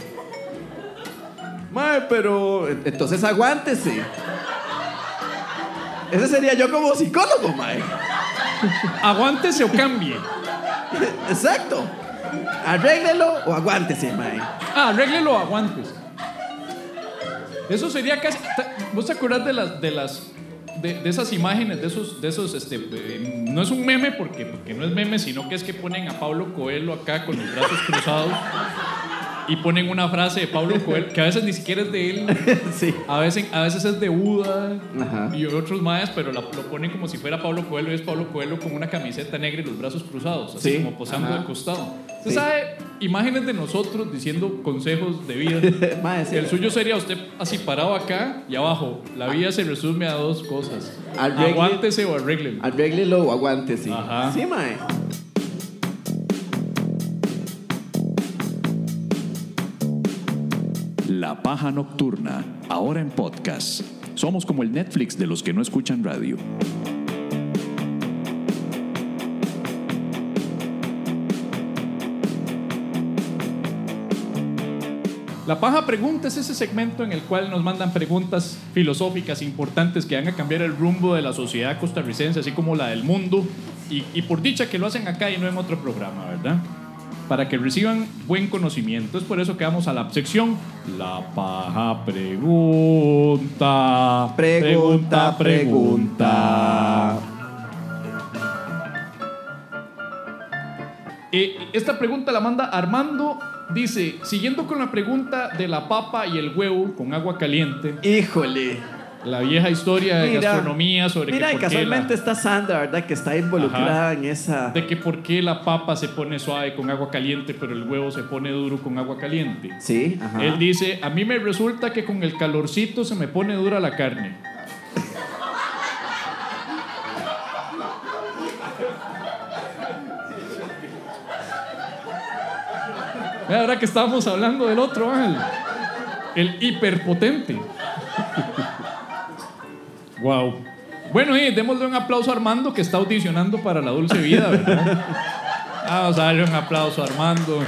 Mae, pero. Entonces aguántese. Ese sería yo como psicólogo, mae. Aguántese o cambie. Exacto. Arréglelo o aguántese, mae. Ah, arréglelo o aguantes. Eso sería casi. ¿Vos te acordás de las. De las de, de esas imágenes, de esos, de esos, este, eh, no es un meme porque, porque no es meme, sino que es que ponen a Pablo Coelho acá con los brazos cruzados y ponen una frase de Pablo Coelho que a veces ni siquiera es de él, Sí. a veces, a veces es de Buda Ajá. y otros más, pero la- lo ponen como si fuera Pablo Coelho y es Pablo Coelho con una camiseta negra y los brazos cruzados, así Sí. como posando Ajá. de costado. Usted Sí. sabe, imágenes de nosotros diciendo consejos de vida. Sí. El suyo sería usted así parado acá y abajo. La vida se resume a dos cosas. Arregle- Aguántese o arréglelo. Arréglelo o aguántese. Ajá. Sí, mae. La paja nocturna, ahora en podcast. Somos como el Netflix de los que no escuchan radio. La paja pregunta es ese segmento en el cual nos mandan preguntas filosóficas importantes que van a cambiar el rumbo de la sociedad costarricense, así como la del mundo. Y, y por dicha que lo hacen acá y no en otro programa, ¿verdad? Para que reciban buen conocimiento. Es por eso que vamos a la sección La paja pregunta. Pregunta, pregunta. Eh, esta pregunta la manda Armando. Dice, siguiendo con la pregunta de la papa y el huevo con agua caliente, Híjole. La vieja historia de Mira, gastronomía sobre Mira, que por qué casualmente la- está Sandra, ¿verdad? Que está involucrada en esa. de que por qué la papa se pone suave con agua caliente, pero el huevo se pone duro con agua caliente. Sí, ajá. Él dice, a mí me resulta que con el calorcito se me pone dura la carne. Ahora que estábamos hablando del otro, Ángel. El hiperpotente. wow. Bueno, y démosle un aplauso a Armando que está audicionando para la dulce vida, ¿verdad? Vamos a darle un aplauso a Armando.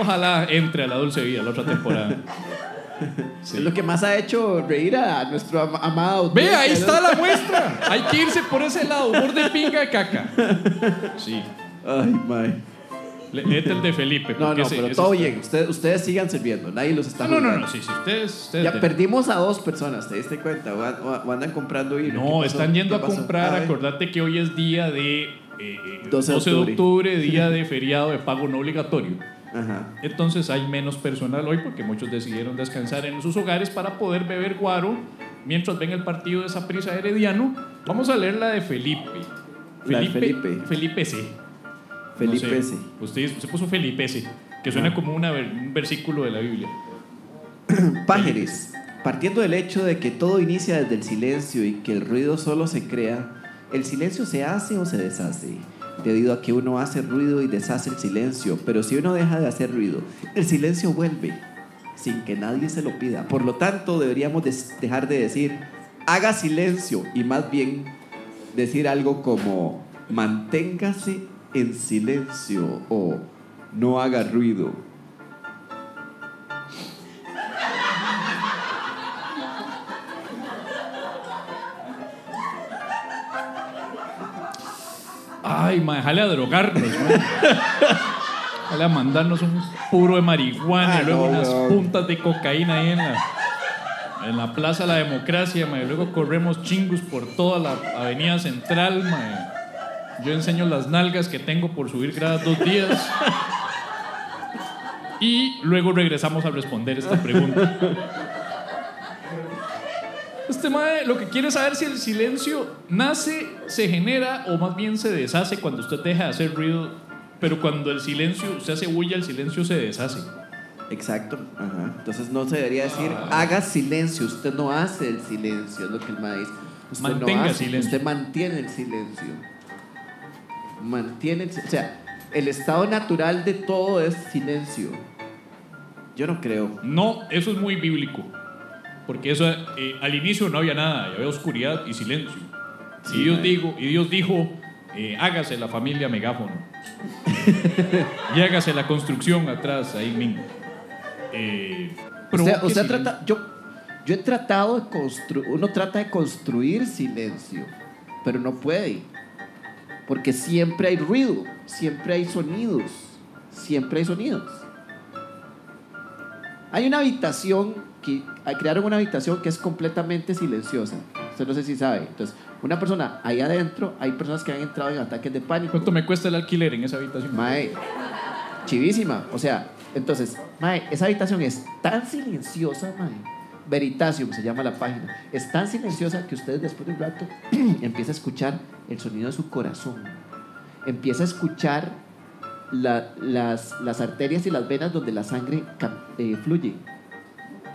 Ojalá entre a la dulce vida la otra temporada. Es lo que más ha hecho reír a nuestro am- amado. Ve, ahí ¿no? está la muestra. Hay que irse por ese lado, humor de pinga de caca. Sí. Ay, mae. Léete el de Felipe. No, no, ese- pero ese todo está- bien. Ustedes, ustedes sigan sirviendo. Nadie los está No, no, no, no, sí, sí, ustedes, ustedes Ya de- perdimos a dos personas, ¿te diste cuenta? O, an- o andan comprando y No, están yendo a comprar. Acordate que hoy es día de. eh, eh, 12 de 12 de octubre. octubre, día de feriado de pago no obligatorio. Ajá. Entonces hay menos personal hoy porque muchos decidieron descansar en sus hogares para poder beber guaro mientras ven el partido de esa prisa herediano. Vamos a leer la de Felipe. La de Felipe. Felipe C. Felipe No sé. Usted se puso Felipe que suena como una un versículo de la Biblia. Pájeres, partiendo del hecho de que todo inicia desde el silencio y que el ruido solo se crea, ¿el silencio se hace o se deshace? Debido a que uno hace ruido y deshace el silencio, pero si uno deja de hacer ruido, el silencio vuelve sin que nadie se lo pida. Por lo tanto, deberíamos dejar de decir, haga silencio y más bien decir algo como, manténgase en silencio o no haga ruido. Ay, ma, déjale a drogarnos. Déjale a mandarnos un puro de marihuana Ah, y luego no, unas puntas de cocaína ahí en la, en la Plaza de la Democracia, ma, y luego corremos chingus por toda la avenida central, ma. Yo enseño las nalgas que tengo por subir gradas dos días. Y luego regresamos a responder esta pregunta. Este mae lo que quiere saber si el silencio nace, se genera o más bien se deshace cuando usted deja de hacer ruido, pero cuando el silencio, usted hace bulla, el silencio se deshace. Exacto. Ajá. Entonces no se debería decir haga silencio. Usted no hace el silencio, es lo que el maíz. Usted Mantenga no hace, silencio. Usted mantiene el silencio. Mantiene O sea, el estado natural de todo es silencio. Yo no creo. No, eso es muy bíblico, porque eso eh, al inicio no había nada, había oscuridad y silencio. Sí, y, Dios dijo, y Dios dijo, eh, hágase la familia megáfono. y hágase la construcción atrás, ahí mismo. Eh, provoque usted silencio. trata, yo, yo he tratado de construir. Uno trata de construir silencio, pero no puede. Porque siempre hay ruido, siempre hay sonidos, siempre hay sonidos. Hay una habitación que crearon una habitación que es completamente silenciosa. Usted no sé si sabe. Entonces, una persona ahí adentro, hay personas que han entrado en ataques de pánico. ¿Cuánto me cuesta el alquiler en esa habitación? Mae, chivísima. O sea, entonces, mae, esa habitación es tan silenciosa, mae. Veritasium se llama la página. Es tan silenciosa que usted después de un rato empieza a escuchar el sonido de su corazón. Empieza a escuchar la- las, las arterias y las venas donde la sangre eh, fluye.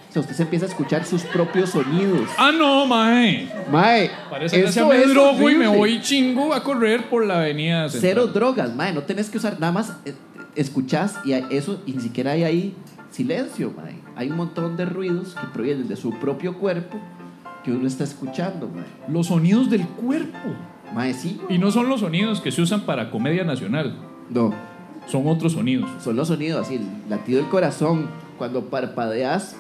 O sea, usted se empieza a escuchar sus propios sonidos. Ah, no, mae. Mae, Parece que se me es drogo y me horrible. voy chingo a correr por la avenida. central. Cero drogas, mae. No tenés que usar nada más. eh, Escuchás y eso, y ni siquiera hay ahí silencio, mae. Hay un montón de ruidos que provienen de su propio cuerpo que uno está escuchando, mae. Los sonidos del cuerpo. Mae, sí. Y no son los sonidos que se usan para comedia nacional. No, Son otros sonidos. son los sonidos así, el latido del corazón. Cuando parpadeas,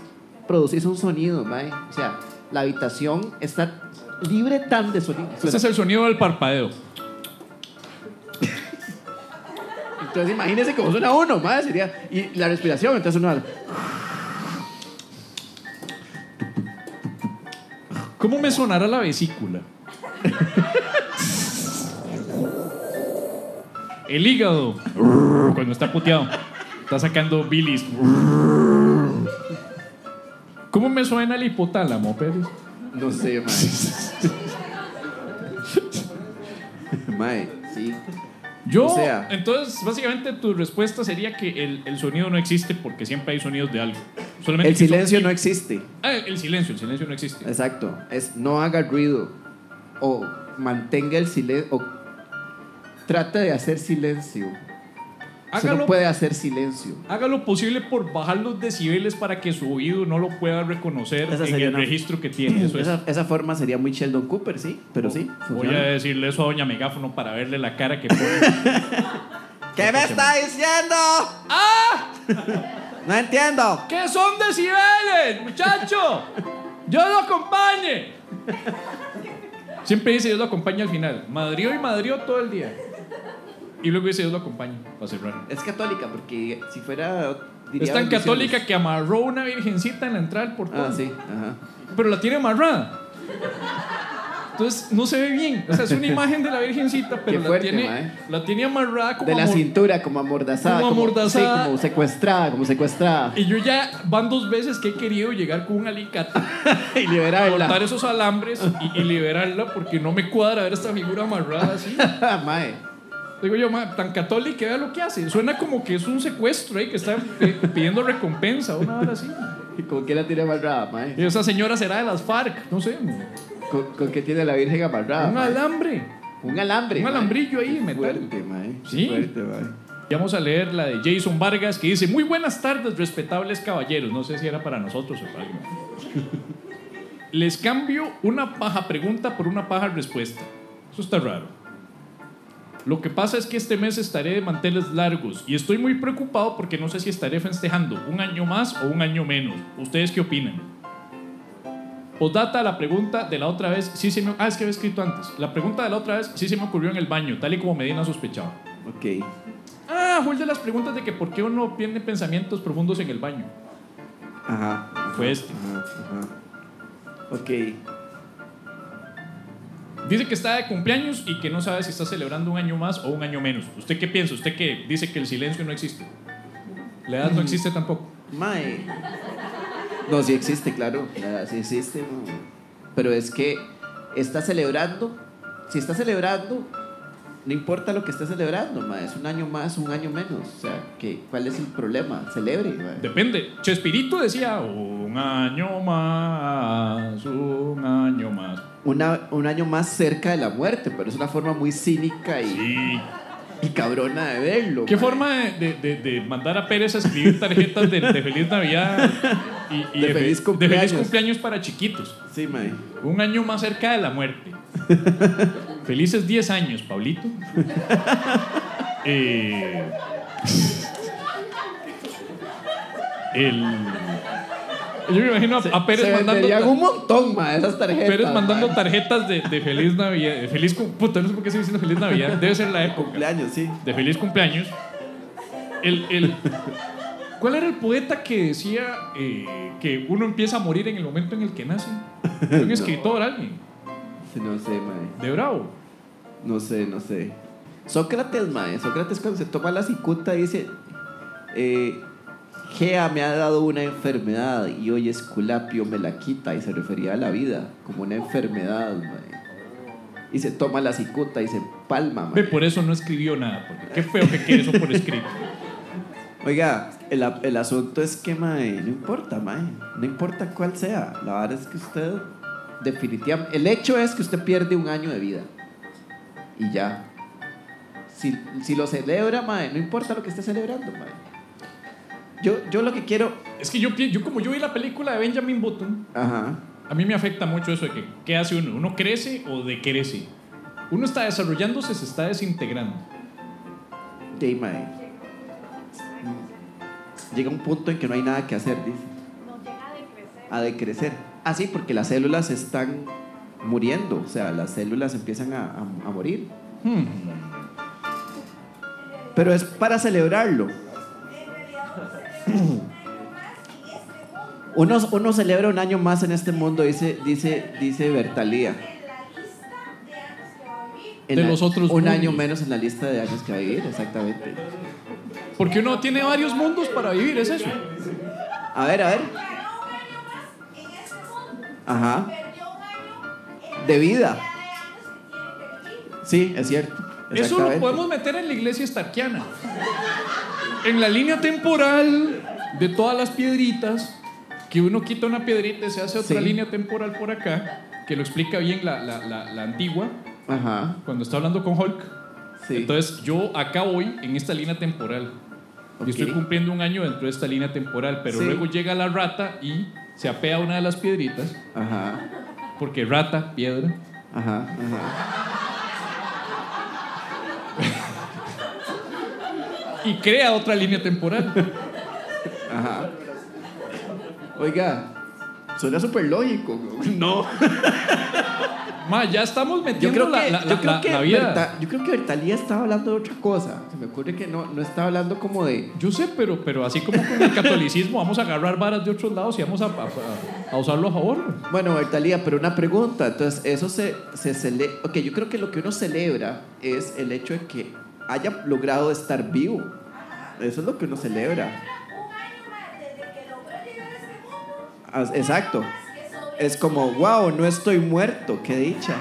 producís un sonido, mae. O sea, la habitación está libre tan de sonido. Este es el sonido del parpadeo. Entonces imagínese cómo suena uno, mae. Sería, y la respiración, entonces uno... ¿Cómo me sonará la vesícula? El hígado. Cuando está puteado. Está sacando bilis. ¿Cómo me suena el hipotálamo, Pérez? No sé, mae. mae, sí. Yo, O sea- entonces, básicamente tu respuesta sería que el, el sonido no existe porque siempre hay sonidos de algo. Solamente El que son- silencio no existe. Ah, el silencio, el silencio no existe. Exacto. Es no haga ruido. O mantenga el silencio. O trate de hacer silencio. Hágalo, no puede hacer silencio. haga lo posible por bajar los decibeles para que su oído no lo pueda reconocer Esa en el una- registro que tiene. Eso es. Esa, forma sería muy Sheldon Cooper, sí. Pero sí. Voy a decirle eso a Doña Megáfono para verle la cara que pone. ¿Qué me está diciendo? ¡Ah! no entiendo. ¿Qué son decibeles, muchacho? Yo lo acompañe. Siempre dice Dios lo acompaña al final. Madrió y madrió todo el día. Y luego dice Dios lo acompaña para cerrar. Es católica, porque si fuera. diría Es tan católica que amarró una virgencita en la entrada del portón. Ah, sí. Ajá. Pero la tiene amarrada. Entonces no se ve bien. O sea, es una imagen de la virgencita, pero fuerte, la, tiene, mae. la tiene amarrada como De la cintura, como amordazada. Como amordazada. sí, como secuestrada, como secuestrada. Y yo ya van dos veces que he querido llegar con un alicate, y liberarla. cortar esos alambres y, y liberarla porque no me cuadra ver esta figura amarrada así. Mae. Digo yo, "Ma, tan católica, vea lo que hace. Suena como que es un secuestro ahí que está eh, pidiendo recompensa, una hora así. ¿Con qué la tiene amarrada, mae? Y esa señora será de las FARC, no sé. ¿Con, con qué tiene la Virgen amarrada? Un mae? alambre. Un alambre. Un mae. alambrillo ahí, metal. Fuerte, mae. Qué Sí. Fuerte, mae. Y vamos a leer la de Jason Vargas que dice, muy buenas tardes, respetables caballeros. No sé si era para nosotros o para alguien. Les cambio una paja pregunta por una paja respuesta. Eso está raro. Lo que pasa es que este mes estaré de manteles largos y estoy muy preocupado porque no sé si estaré festejando un año más o un año menos. ¿Ustedes qué opinan? Postdata, la pregunta de la otra vez, sí se me... Ah, es que había escrito antes. La pregunta de la otra vez sí se me ocurrió en el baño, tal y como Medina sospechaba. Ok. Ah, fue el de las preguntas de que por qué uno tiene pensamientos profundos en el baño. Ajá. ajá, Fue este. Ajá, ajá. Ok. Dice que está de cumpleaños y que no sabe si está celebrando un año más o un año menos. ¿Usted qué piensa? ¿Usted que dice que el silencio no existe? La edad no existe tampoco. Mae. No, sí existe, claro. La- Sí existe, no. Pero es que está celebrando. Si está celebrando, no importa lo que esté celebrando, mae. Es un año más, un año menos. O sea, ¿qué, ¿cuál es el problema? Celebre, mae. Depende. Chespirito decía un año más, un año más. Una- un año más cerca de la muerte, pero es una forma muy cínica y, Sí. y cabrona de verlo. ¿Qué forma de, de- de- mandar a Pérez a escribir tarjetas de, de Feliz Navidad y, y De feliz fe- cumpleaños. cumpleaños para chiquitos? Sí, mae. Un año más cerca de la muerte. Felices 10 años, Pablito. Eh, el, Yo me imagino a, a Pérez Se mandando. un montón, ma, esas tarjetas. Pérez mandando ma. tarjetas de, de feliz Navidad. de Feliz Puta, no sé por qué estoy diciendo feliz Navidad. Debe ser la época. Cumpleaños, sí. De feliz cumpleaños. El, el- ¿Cuál era el poeta que decía eh, que uno empieza a morir en el momento en el que nace? Un escritor, alguien. Sí, No sé, ma. De Bravo. No sé, no sé. Sócrates, mae. Sócrates cuando se toma la cicuta dice, eh, Gea me ha dado una enfermedad y hoy Esculapio me la quita y se refería a la vida como una enfermedad, mae. Y se toma la cicuta y se palma, Ve, por eso no escribió nada. Porque qué feo que quede eso por escrito. Oiga, el, asunto es que, mae, no importa, mae. No importa cuál sea. La verdad es que usted definitivamente... El hecho es que usted pierde un año de vida. Y ya. Si, si lo celebra, mae, no importa lo que esté celebrando, mae. Yo, yo lo que quiero... Es que yo, yo como yo vi la película de Benjamin Button, Ajá. a mí me afecta mucho eso de que qué hace uno. ¿Uno crece o decrece? Uno está desarrollándose, se está desintegrando. Mae. Llega un punto en que no hay nada que hacer, dice. No llega a decrecer. A decrecer. Ah, sí, porque las células están muriendo. O sea, las células empiezan a, a- a morir. Hmm. Pero es para celebrarlo. Uno, uno celebra un año más en este mundo, dice, dice, dice Bertalía. En De la- los otros Un mundos. año menos en la lista de años que va a vivir, exactamente. Porque uno tiene varios mundos para vivir, es eso. A ver, a ver. Ajá. De vida. Sí, es cierto. Eso lo podemos meter en la iglesia estarquiana. En la línea temporal de todas las piedritas, que uno quita una piedrita y se hace otra Sí. línea temporal por acá, que lo explica bien la, la- la- la antigua, Ajá. cuando está hablando con Hulk. Sí. Entonces yo acá voy en esta línea temporal. Ok. Y estoy cumpliendo un año dentro de esta línea temporal, pero Sí. luego llega la rata y se apea una de las piedritas, Ajá. porque rata, piedra. Ajá. Ajá. Y crea otra línea temporal. Ajá. Oiga, suena súper lógico. No. Ma, ya estamos Yo metiendo creo la, que, la- yo creo la- que, la vida. Berta- yo creo que Bertalía estaba hablando de otra cosa. Se me ocurre que no, no estaba hablando como de. Yo sé, pero, pero así como con el catolicismo, vamos a agarrar varas de otros lados y vamos a, a- a usarlo a favor. Bueno, Bertalía, pero una pregunta. Entonces, eso se, se celebra. Ok, yo creo que lo que uno celebra es el hecho de que haya logrado estar vivo. Eso es lo que uno celebra. Ah, Exacto. Es como, wow, no estoy muerto, qué dicha.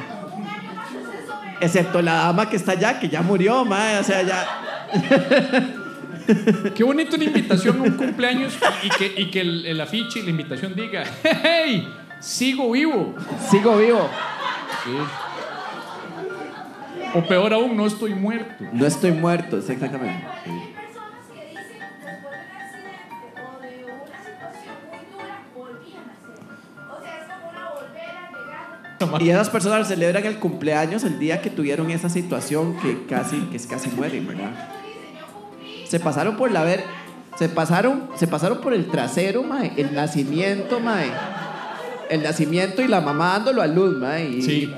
Excepto la dama que está allá, que ya murió, mae. O sea, ya. Qué bonito una invitación a un cumpleaños y que, y que el, el afiche y la invitación diga, hey, sigo vivo. Sigo vivo. O peor aún, no estoy muerto. No estoy muerto, sí, exactamente. Sí. Hay personas que dicen después de un accidente o de una situación muy dura, volvían a ser. O sea, es como una volver a llegar. Y esas personas celebran el cumpleaños el día que tuvieron esa situación que casi, que casi mueren, ¿verdad? Se pasaron por la ver, se pasaron, se pasaron por el trasero, mae, el nacimiento, mae. El nacimiento y la mamá dándolo a luz, mae. y- Sí.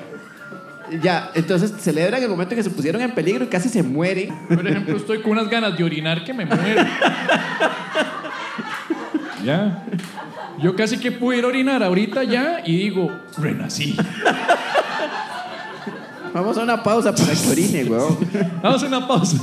Ya, entonces celebran el momento en que se pusieron en peligro y casi se mueren. Por ejemplo, estoy con unas ganas de orinar que me muero. Ya. Yo casi que pude ir a orinar ahorita ya y digo, renací. Vamos a una pausa para que orine, weón. Vamos a una pausa.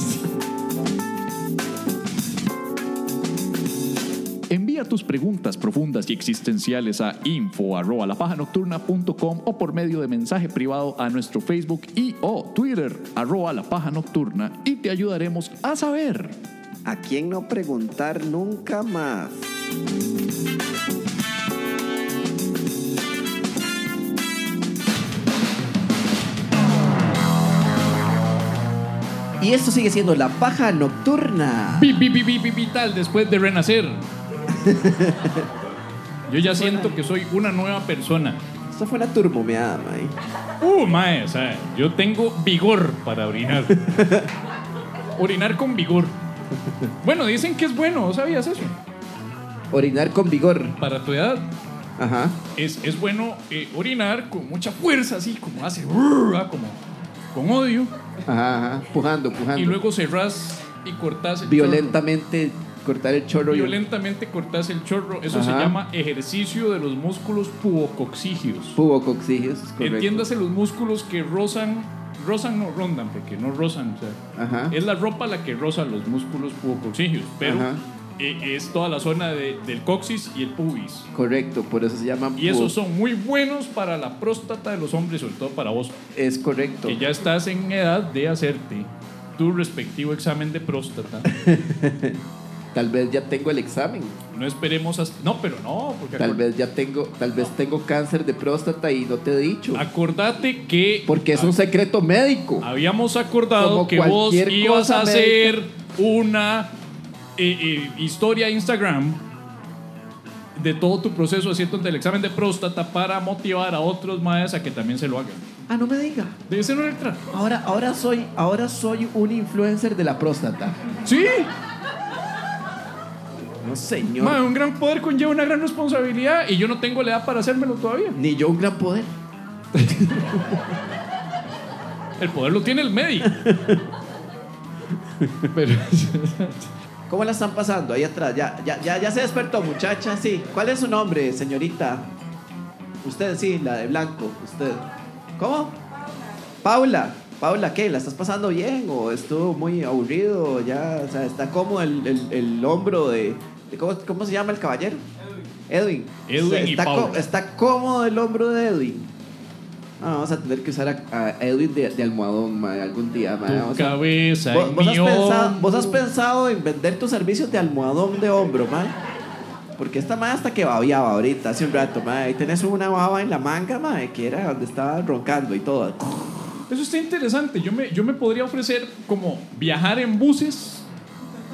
Envía tus preguntas profundas y existenciales a info@lapajanocturna.com o por medio de mensaje privado a nuestro Facebook y o Twitter arroba la paja nocturna y te ayudaremos a saber. ¿A quién no preguntar nunca más? Y esto sigue siendo la paja nocturna. Vi- vi- vi- vi- vi- vital después de renacer. Yo ya siento que soy una nueva persona. Esta fue una turbomeada, mae. Uh, mae, o sea, yo tengo vigor para orinar. Orinar con vigor. Bueno, dicen que es bueno, ¿sabías eso? Orinar con vigor. para tu edad. Ajá. Es, es bueno eh, orinar con mucha fuerza, así como hace, ¿verdad? como con odio, Ajá, ajá. Pujando, pujando. y luego cerrás y cortás el Violentamente cortar el chorro. Violentamente cortás el chorro. Eso se llama ejercicio de los músculos pubocoxígeos. Pubocoxígeos, es correcto. Entiéndase los músculos que rozan, rozan no rondan, porque no rozan, o sea, Ajá. es la ropa la que roza los músculos pubocoxígeos, pero Ajá. eh, es toda la zona de- del coxis y el pubis. Correcto, por eso se llama. Y esos son muy buenos para la próstata de los hombres, sobre todo para vos, Es correcto. que ya estás en edad de hacerte tu respectivo examen de próstata. Tal vez ya tengo el examen. No esperemos hasta... No, pero no, porque Tal vez ya tengo, tal vez tengo cáncer de próstata y no te he dicho. acordate que Porque es un secreto médico. habíamos acordado Como que vos ibas a hacer una eh, eh, historia Instagram de todo tu proceso haciendo el examen de próstata para motivar a otros maes a que también se lo hagan. Ah, no me diga. Debe ser una letra. Ahora, ahora soy, ahora soy un influencer de la próstata. Sí, No, señor. un gran poder conlleva una gran responsabilidad y yo no tengo la edad para hacérmelo todavía. Ni yo un gran poder. El poder lo tiene el médico. Pero ¿Cómo la están pasando ahí atrás? Ya, ya, ya, ya se despertó, muchacha. Sí. ¿Cuál es su nombre, señorita? Usted, sí, la de blanco. Usted. ¿Cómo? Paula. Paula, ¿qué? ¿La estás pasando bien? ¿O estuvo muy aburrido? Ya, o sea, está como el, el- el hombro de. ¿Cómo, cómo se llama el caballero? Edwin. Edwin O sea, y está, Paula. co- está cómodo el hombro de Edwin. Ah, vamos a tener que usar a, a Edwin de, de almohadón, mae, algún día. mae. tu Vamos a- cabeza ¿Vos, vos has pensado, vos has pensado en vender tus servicios de almohadón de hombro, man? Porque esta madre hasta que babiaba ahorita, hace un rato, man. Ahí tenés una baba en la manga, man, que era donde estaba roncando y todo. Eso está interesante. Yo me, yo me podría ofrecer como viajar en buses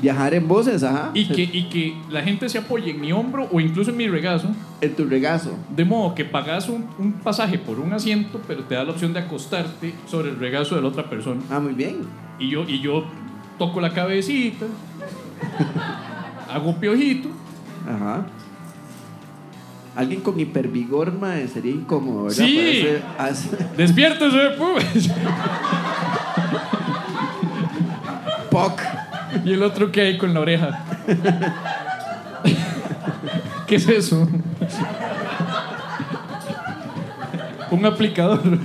Viajar en voces, ajá. y que, y que la gente se apoye en mi hombro o incluso en mi regazo. En tu regazo. De modo que pagas un, un pasaje por un asiento, pero te da la opción de acostarte sobre el regazo de la otra persona. Ah, muy bien. Y yo, y yo toco la cabecita, hago piojito. Ajá. Alguien con hipervigor, man, sería incómodo, ¿verdad? Sí. Para hacer- hacer- Despiértese, pues. Poc. Y el otro que hay con la oreja. ¿Qué es eso? Un aplicador.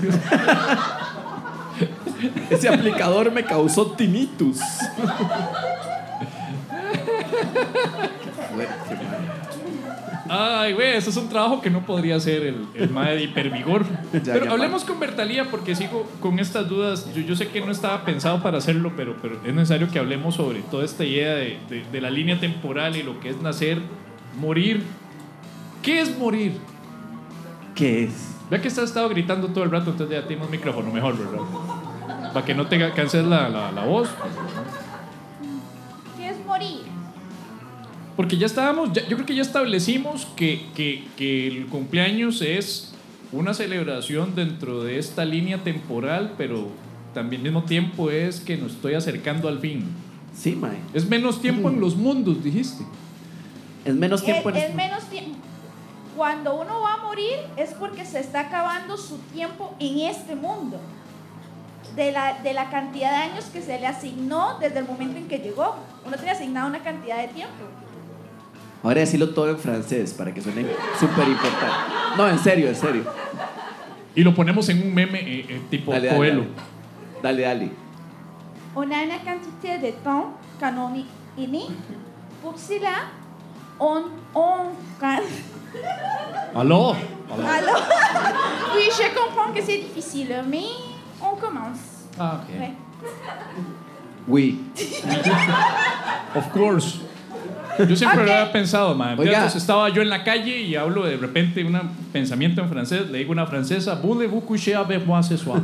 Ese aplicador me causó tinnitus. Man. Ay, güey, eso es un trabajo que no podría hacer el, el mae de hipervigor. Ya, pero ya, hablemos con Bertalía porque sigo con estas dudas. Yo, yo sé que no estaba pensado para hacerlo, pero, pero es necesario que hablemos sobre toda esta idea de, de- de la línea temporal y lo que es nacer, morir. ¿Qué es morir? ¿Qué es? Vea que has estado gritando todo el rato, entonces ya tenemos micrófono mejor, ¿verdad? Para que no te canses la, la, la voz. Porque ya estábamos, ya- yo creo que ya establecimos que, que, que el cumpleaños es una celebración dentro de esta línea temporal, pero también al mismo tiempo es que nos estoy acercando al fin. Sí, mae. Es menos tiempo en los mundos, dijiste. Es menos Es, tiempo en es menos tiempo. Cuando uno va a morir es porque se está acabando su tiempo en este mundo. De la, de la cantidad de años que se le asignó desde el momento en que llegó. Uno tiene asignado una cantidad de tiempo. Ahora decirlo todo en francés para que suene súper importante. No, en serio, en serio. Y lo ponemos en un meme eh, eh, tipo Dale, dale, Coelho. Dale, dale. On a une quantité de on est né. Pour cela, on... on ¡Aló! Alors, oui, je comprends que c'est difficile, mais on commence. Ah, ok. Ouais. Oui. Of course. Yo siempre Ok. lo había pensado, man. Oiga. Entonces, estaba yo en la calle y hablo de repente un pensamiento en francés. Le digo a una francesa, voulez-vous coucher avec moi ce soir?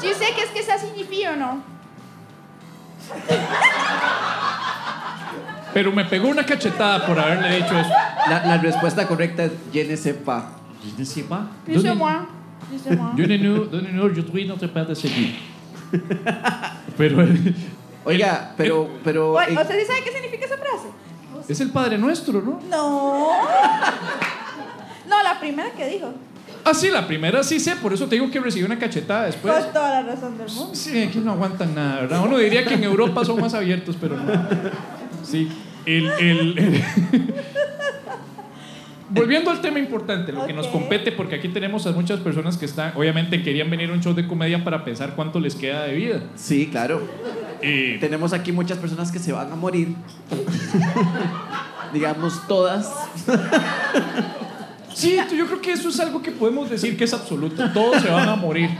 Tu sais qu'est-ce que ça signifie ou non Pero me pegó una cachetada por haberle dicho eso. La, la respuesta correcta es je ne sais pas. Je ne sais pas. Moins. Donnez-nous, donnez-nous aujourd'hui notre pain de seguir. Pero Oiga, pero, pero. Oye, eh, ¿Usted sí sabe qué significa esa frase? Es el Padre Nuestro, ¿no? No. No, la primera que dijo. Ah, sí, la primera sí sé, por eso te digo que recibí una cachetada después. Con toda la razón del mundo. Sí, aquí no aguantan nada, ¿verdad? Uno diría que en Europa son más abiertos, pero no. Sí. El, el- el- Volviendo al tema importante, lo que nos compete, porque aquí tenemos a muchas personas que están, obviamente querían venir a un show de comedia para pensar cuánto les queda de vida. Sí, claro. Eh, Tenemos aquí muchas personas que se van a morir. Digamos todas. sí, yo creo que eso es algo que podemos decir que es absoluto. Todos se van a morir.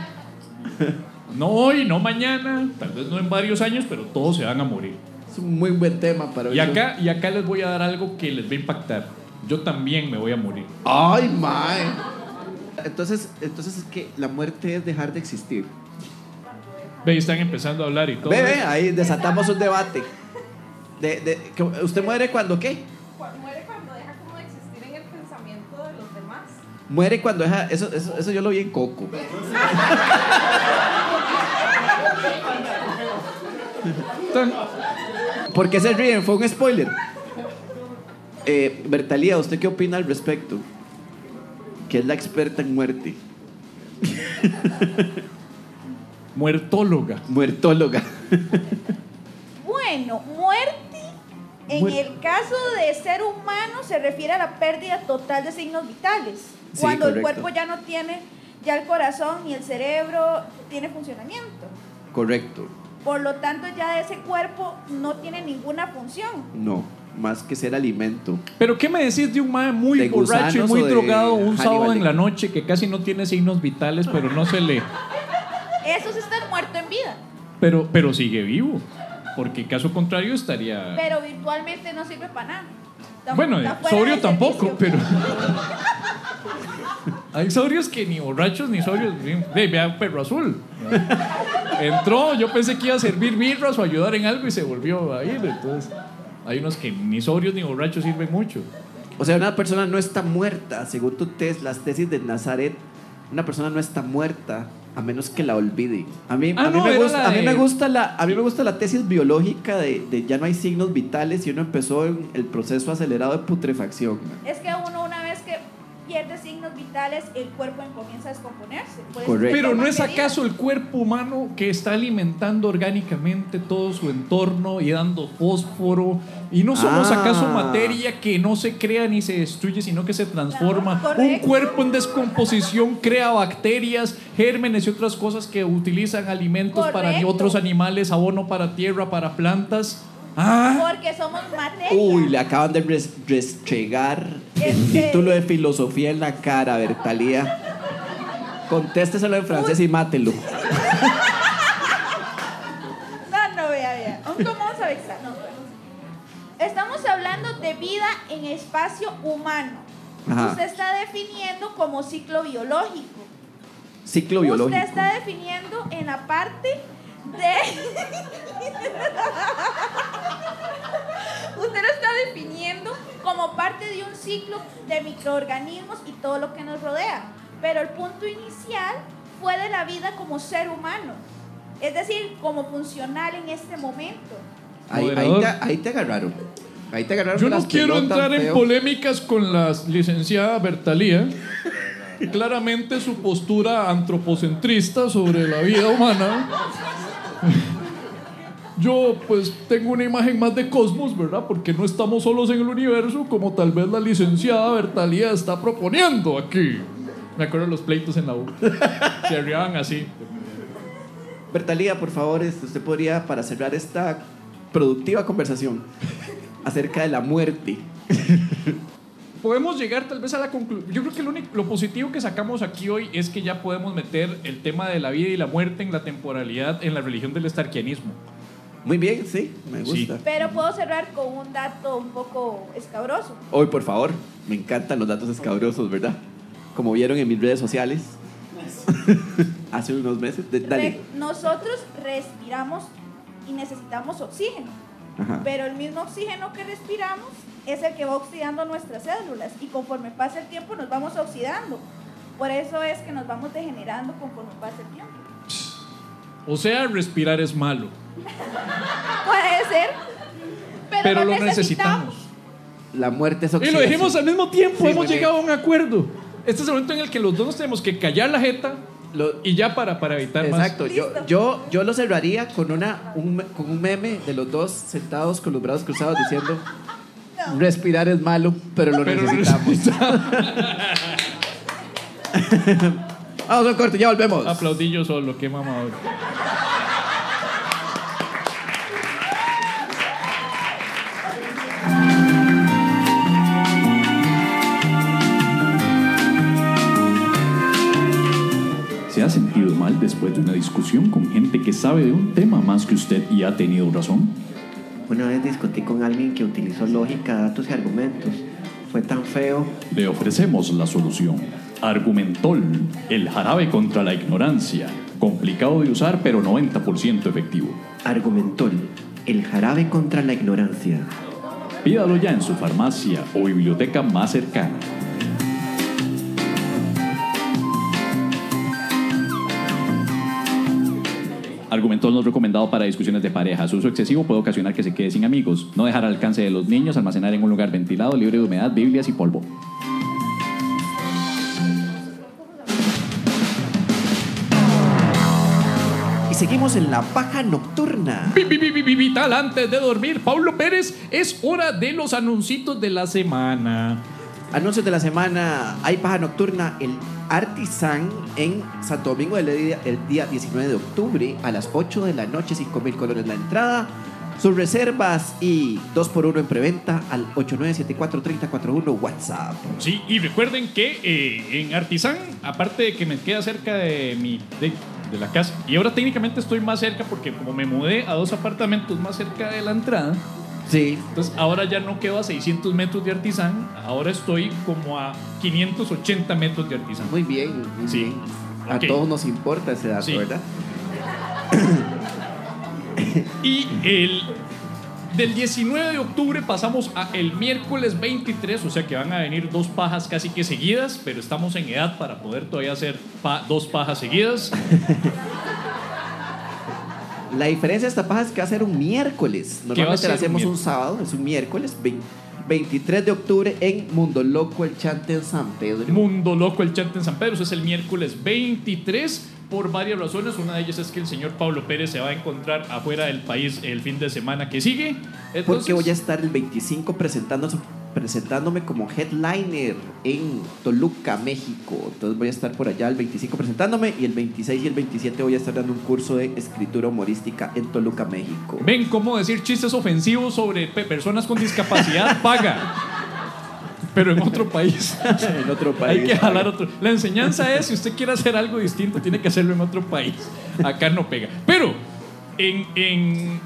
No hoy, no mañana, tal vez no en varios años, pero todos se van a morir. Es un muy buen tema para Y acá, y acá les voy a dar algo que les va a impactar. Yo también me voy a morir. Ay, mae. Entonces, entonces es que la muerte es dejar de existir. Ve, y están empezando a hablar y todo. Ve, ahí desatamos un debate. De, de- que ¿Usted muere cuando qué? Muere cuando deja como de existir en el pensamiento de los demás. Muere cuando deja. Eso, eso, eso yo lo vi en Coco. ¿Por qué se ríen? Fue un spoiler. Eh, Bertalía, ¿usted qué opina al respecto? Que es la experta en muerte. Muertóloga. Muertóloga. Bueno, muerte en Muer- el caso de ser humano se refiere a la pérdida total de signos vitales. Sí, cuando el cuerpo ya no tiene, ya el corazón ni el cerebro tiene funcionamiento. Correcto. Por lo tanto, ya ese cuerpo no tiene ninguna función. No, más que ser alimento. Pero ¿qué me decís de un mae muy ¿De borracho y muy drogado un Hannibal sábado en la noche que casi no tiene signos vitales, pero no se le. Eso es estar muerto en vida. Pero, pero sigue vivo. Porque caso contrario estaría. Pero virtualmente no sirve para nada. Está- Bueno, está sobrio tampoco, servicio. pero. Hay sobrios que ni borrachos ni sobrios. Ve, vea Perro Azul. Entró, yo pensé que iba a servir birras o ayudar en algo y se volvió a ir. Entonces, hay unos que ni sobrios ni borrachos sirven mucho. O sea, una persona no está muerta. Según tu tes, las tesis de Nazaret, una persona no está muerta a menos que la olvide. A mí, Ah, a mí, no, me, gusta, la a mí de- me gusta la a mí me gusta la tesis biológica de, de ya no hay signos vitales y uno empezó en el proceso acelerado de putrefacción. Es que uno una vez que pierde signos vitales, el cuerpo comienza a descomponerse. Correcto. Pero no es acaso el cuerpo humano que está alimentando orgánicamente todo su entorno y dando fósforo. Y no somos Ah. acaso materia que no se crea ni se destruye, sino que se transforma. Claro, Un cuerpo en descomposición crea bacterias, gérmenes y otras cosas que utilizan alimentos para otros animales, abono para tierra, para plantas. Ah, Porque somos materia. Uy, le acaban de res- restregar el Este- título de filosofía en la cara, Bertalía. Contésteselo en francés y mátelo. No, no, vea, vea. ¿Cómo vamos a vexar? No, pero- Estamos hablando de vida en espacio humano. Ajá. Usted está definiendo como ciclo biológico. Ciclo biológico. Usted está definiendo en la parte de. Usted lo está definiendo como parte de un ciclo de microorganismos y todo lo que nos rodea. Pero el punto inicial fue de la vida como ser humano. Es decir, como funcional en este momento. Ahí, te, ahí te agarraron. Ahí te agarraron. yo las no quiero entrar en feo. polémicas con la licenciada Bertalía. Claramente su postura antropocentrista sobre la vida humana. Yo pues tengo una imagen más de cosmos, ¿verdad? Porque no estamos solos en el universo como tal vez la licenciada Bertalía está proponiendo aquí. Me acuerdo de los pleitos en la U. Se arriaban así. Bertalía, por favor, este, usted podría, para cerrar esta productiva conversación acerca de la muerte. Podemos llegar tal vez a la conclusión. Yo creo que lo, único, lo positivo que sacamos aquí hoy es que ya podemos meter el tema de la vida y la muerte en la temporalidad en la religión del estarquianismo. Muy bien, sí, me Sí. gusta. Pero puedo cerrar con un dato un poco escabroso. Hoy, por favor, me encantan los datos escabrosos, ¿verdad? Como vieron en mis redes sociales hace unos meses. De- dale. Re- nosotros respiramos y necesitamos oxígeno, Ajá. pero el mismo oxígeno que respiramos es el que va oxidando nuestras células y conforme pasa el tiempo nos vamos oxidando. Por eso es que nos vamos degenerando conforme pasa el tiempo. O sea, respirar es malo. Puede ser, pero, Pero lo, necesitamos. La muerte es Y lo oxidación. dijimos al mismo tiempo, Sí, hemos llegado a un acuerdo. Este es el momento en el que los dos nos tenemos que callar la jeta Lo- y ya para, para evitar Exacto, yo, Listo. yo, yo lo cerraría con, una, un, con un meme de los dos sentados con los brazos cruzados diciendo, respirar es malo, pero lo Pero necesitamos. Vamos a un corte, ya volvemos. más. Aplaudí yo solo, qué mamador. ¿Se ha sentido mal después de una discusión con gente que sabe de un tema más que usted y ha tenido razón? Una vez discutí con alguien que utilizó lógica, datos y argumentos. Fue tan feo. Le ofrecemos la solución. Argumentol, el jarabe contra la ignorancia. Complicado de usar, pero 90% efectivo. Argumentol, el jarabe contra la ignorancia. Pídalo ya en su farmacia o biblioteca más cercana. Argumentol no recomendado para discusiones de pareja. Su uso excesivo puede ocasionar que se quede sin amigos. No dejar al alcance de los niños, almacenar en un lugar ventilado, libre de humedad, biblias y polvo. Seguimos en la paja nocturna. Vi- vi- vi- vi- vi- Vital antes de dormir. Paulo Pérez, es hora de los anuncios de la semana. Anuncios de la semana, hay paja nocturna, el Artisan en Santo Domingo del día, el día 19 de octubre a las 8 de la noche, 5 mil colones la entrada. Sus reservas y 2 por 1 en preventa al 8974-3041 WhatsApp. Sí, y recuerden que eh, en Artisán, aparte de que me queda cerca de mi de, de la casa, y ahora técnicamente estoy más cerca porque como me mudé a dos apartamentos más cerca de la entrada, Sí, entonces ahora ya no quedo a 600 metros de Artisán, ahora estoy como a 580 metros de Artisán. muy bien. muy Sí. bien. A todos nos importa ese dato, Sí. ¿verdad? Y el del 19 de octubre pasamos a el miércoles 23, o sea que van a venir dos pajas casi que seguidas, pero estamos en edad para poder todavía hacer pa- dos pajas seguidas. La diferencia de esta paja es que va a ser un miércoles. Normalmente la un hacemos un, miércoles? sábado, es un miércoles, vein- 23 de octubre en Mundo Loco, el Chante en San Pedro. Mundo Loco, el chat en San Pedro. Eso es el miércoles 23 por varias razones. Una de ellas es que el señor Pablo Pérez se va a encontrar afuera del país el fin de semana que sigue. Porque Entonces, voy a estar el 25 presentándose- presentándome como headliner en Toluca, México. Entonces voy a estar por allá el 25 presentándome y el 26 y el 27 voy a estar dando un curso de escritura humorística en Toluca, México. ven cómo decir chistes ofensivos sobre pe- personas con discapacidad paga. Pero en otro país. en otro país. Hay que jalar otro. La enseñanza es, si usted quiere hacer algo distinto, tiene que hacerlo en otro país. Acá no pega. Pero, en, en-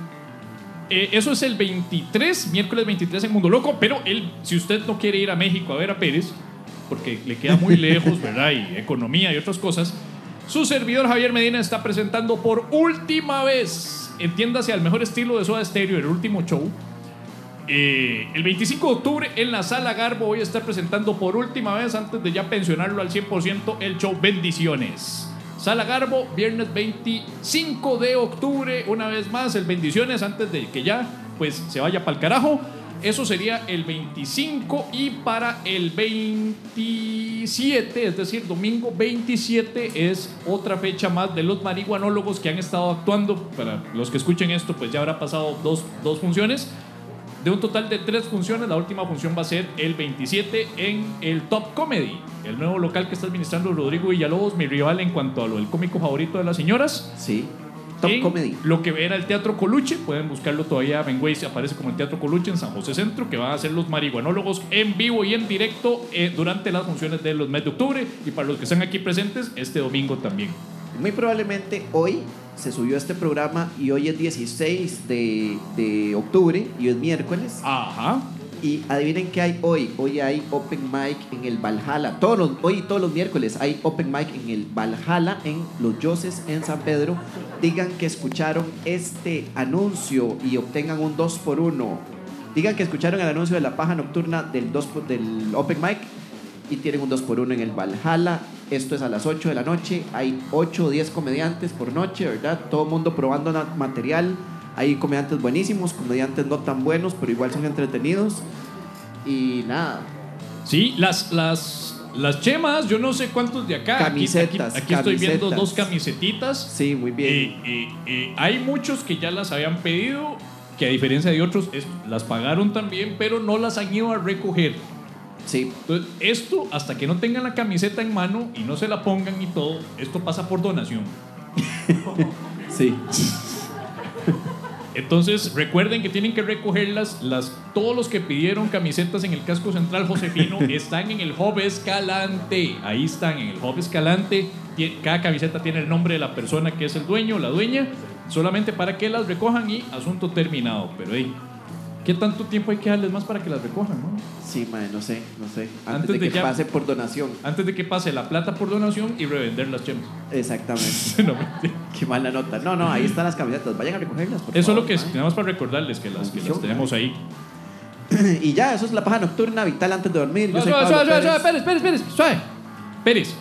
eh, eso es el 23, miércoles 23 en Mundo Loco. Pero él, si usted no quiere ir a México a ver a Pérez, porque le queda muy lejos, ¿verdad? Y economía y otras cosas, su servidor Javier Medina está presentando por última vez, entiéndase al mejor estilo de Soda Stereo, el último show. Eh, el 25 de octubre en la sala Garbo voy a estar presentando por última vez antes de ya pensionarlo al 100% el show Bendiciones. Sala Garbo, viernes 25 de octubre, una vez más el Bendiciones antes de que ya pues se vaya para el carajo. Eso sería el 25 y para el 27, es decir, domingo 27 es otra fecha más de los marihuanólogos que han estado actuando. Para los que escuchen esto, pues ya habrá pasado dos, dos funciones. De un total de tres funciones, la última función va a ser el 27 en el Top Comedy, el nuevo local que está administrando Rodrigo Villalobos, mi rival en cuanto a lo del cómico favorito de las señoras. Sí. Top En Comedy. Lo que era el Teatro Coluche, pueden buscarlo todavía. Benguay se aparece como el Teatro Coluche en San José Centro, que van a ser los marihuanólogos en vivo y en directo eh, durante las funciones de los meses de octubre. Y para los que están aquí presentes, este domingo también. Muy probablemente hoy se subió este programa y hoy es 16 de, de octubre y es miércoles. Ajá. Y adivinen qué hay hoy. Hoy hay Open Mic en el Valhalla. Todos los, hoy y todos los miércoles hay Open Mic en el Valhalla, en Los Yoses, en San Pedro. Digan que escucharon este anuncio y obtengan un 2 por 1 Digan que escucharon el anuncio de la paja nocturna del, 2 por- del Open Mic y tienen un 2 por 1 en el Valhalla. Esto es a las 8 de la noche. Hay 8 o 10 comediantes por noche, ¿verdad? Todo el mundo probando material. Hay comediantes buenísimos, comediantes no tan buenos, pero igual son entretenidos. Y nada. Sí, las, las, las chemas, yo no sé cuántos de acá. Aquí- Camisetas, Aquí, estoy viendo dos camisetitas. Sí, muy bien. Eh, eh, eh, hay muchos que ya las habían pedido, que a diferencia de otros, es- las pagaron también, pero no las han ido a recoger. Sí. Entonces, esto, hasta que no tengan la camiseta en mano y no se la pongan y todo, esto pasa por donación. Sí. Entonces, recuerden que tienen que recogerlas. Las, todos los que pidieron camisetas en el casco central Josefino están en el Hub Escalante. Ahí están, en el Hub Escalante. Cada camiseta tiene el nombre de la persona que es el dueño o la dueña, solamente para que las recojan y asunto terminado. Pero, hey, ¿qué tanto tiempo hay que darles más para que las recojan? no? Sí, mae, no sé, no sé. Antes, Antes de, de que pase por donación. Antes de que pase la plata por donación y revender las chemas. Exactamente. No. Qué mala nota. No, no, ahí están las camisetas. Vayan a recogerlas. por Eso es lo que es, nada más para recordarles que las, que las tenemos ahí. Y ya, eso es la paja nocturna vital antes de dormir. Yo No, soy suave, suave, suave, Pérez. Pérez, Pérez, suave. Pérez.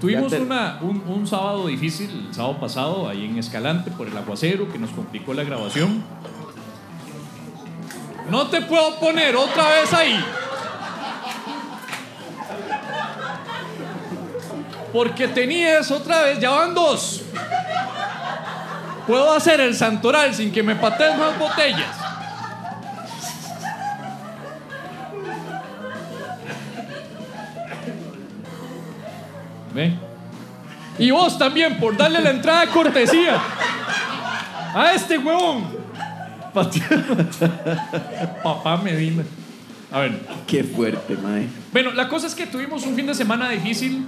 Tuvimos te- una, un, un sábado difícil, el sábado pasado, ahí en Escalante, por el aguacero, que nos complicó la grabación. No te puedo poner otra vez ahí. Porque tenías otra vez, ya van dos. Puedo hacer el santoral sin que me pateen más botellas. Ve. Y vos también, por darle la entrada de cortesía a este huevón. Papá Medina. A ver. Qué fuerte, mae. Bueno, la cosa es que tuvimos un fin de semana difícil.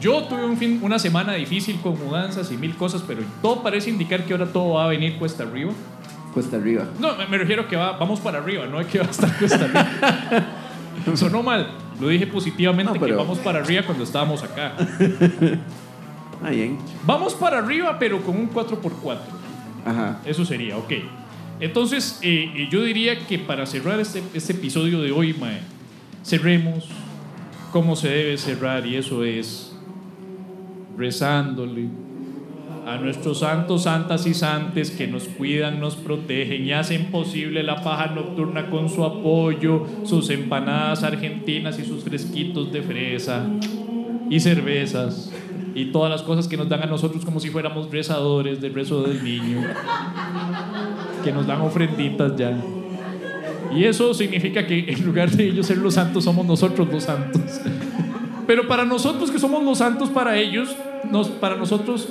Yo tuve un fin, una semana difícil con mudanzas y mil cosas, pero todo parece indicar que ahora todo va a venir cuesta arriba. Cuesta arriba. No, me- me refiero que va, vamos para arriba, no es que va a estar cuesta arriba. Sonó mal. Lo dije positivamente No, que pero- vamos para arriba cuando estábamos acá. Ah, bien. Vamos para arriba, pero con un 4x4. Ajá. Eso sería, ok. Entonces, eh, eh, yo diría que para cerrar este, este episodio de hoy, mae, cerremos como se debe cerrar, y eso es rezándole a nuestros santos, santas y santes que nos cuidan, nos protegen y hacen posible la paja nocturna con su apoyo, sus empanadas argentinas y sus fresquitos de fresa y cervezas y todas las cosas que nos dan a nosotros como si fuéramos rezadores del rezo del niño, que nos dan ofrenditas ya. Y eso significa que en lugar de ellos ser los santos, somos nosotros los santos. Pero para nosotros que somos los santos, para ellos, nos, para nosotros,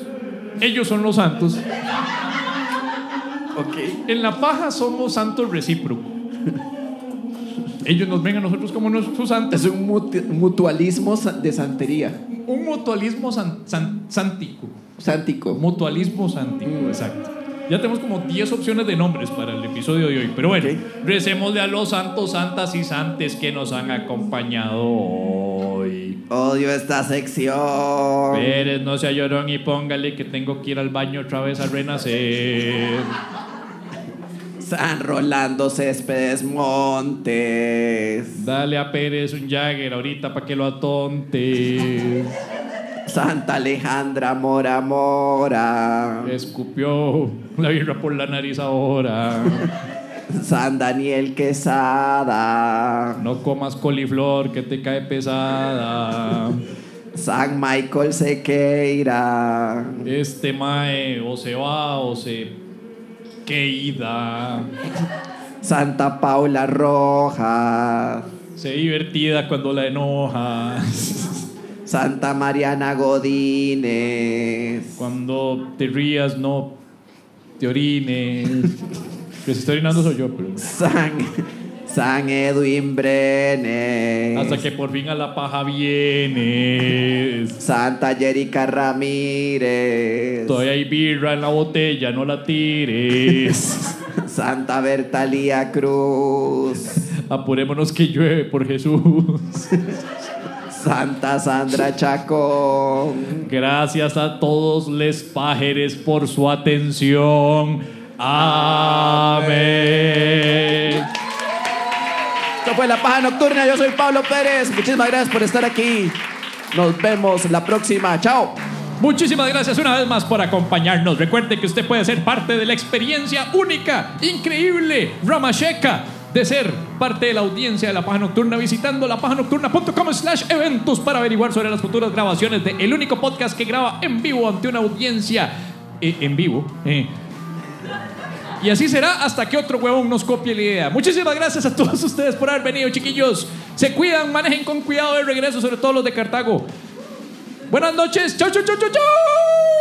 ellos son los santos. Ok. En la paja somos santos recíprocos. Ellos nos ven a nosotros como nuestros santos. Es un mutu- mutualismo de santería. Un mutualismo san- san- sántico. Sántico. Mutualismo sántico, exacto. Ya tenemos como 10 opciones de nombres para el episodio de hoy. Pero bueno, Ok. recémosle a los santos, santas y santes que nos han acompañado. Odio esta sección. Pérez, no sea llorón y póngale que tengo que ir al baño otra vez a renacer. San Rolando Céspedes Montes. Dale a Pérez un Jagger ahorita para que lo atonte. Santa Alejandra Mora Mora. Escupió la birra por la nariz ahora. San Daniel Quesada. No comas coliflor que te cae pesada. San Michael Sequeira. Este mae o se va o se queda. Santa Paula Rojas. Se divertida cuando la enojas. Santa Mariana Godínez. Cuando te rías no te orines. Que se está orinando soy yo, pero... San, San Edwin Brenes. Hasta que por fin a la paja vienes. Santa Jerica Ramírez. Todavía hay birra en la botella, no la tires. Santa Bertalía Cruz. Apurémonos que llueve por Jesús. Santa Sandra Chacón. Gracias a todos les pájaros por su atención. Amén. Esto fue La Paja Nocturna. Yo soy Pablo Pérez. Muchísimas gracias por estar aquí. Nos vemos la próxima. Chao. Muchísimas gracias una vez más por acompañarnos. Recuerde que usted puede ser parte de la experiencia única, increíble, Ramasheka de ser parte de la audiencia de La Paja Nocturna visitando lapajanocturna.com slash eventos para averiguar sobre las futuras grabaciones de el único podcast que graba en vivo ante una audiencia eh, en vivo. eh. Y así será hasta que otro huevón nos copie la idea. Muchísimas gracias a todos ustedes por haber venido, chiquillos. Se cuidan, manejen con cuidado de regreso, sobre todo los de Cartago. Buenas noches. Chau, chau, chau, chau, chau.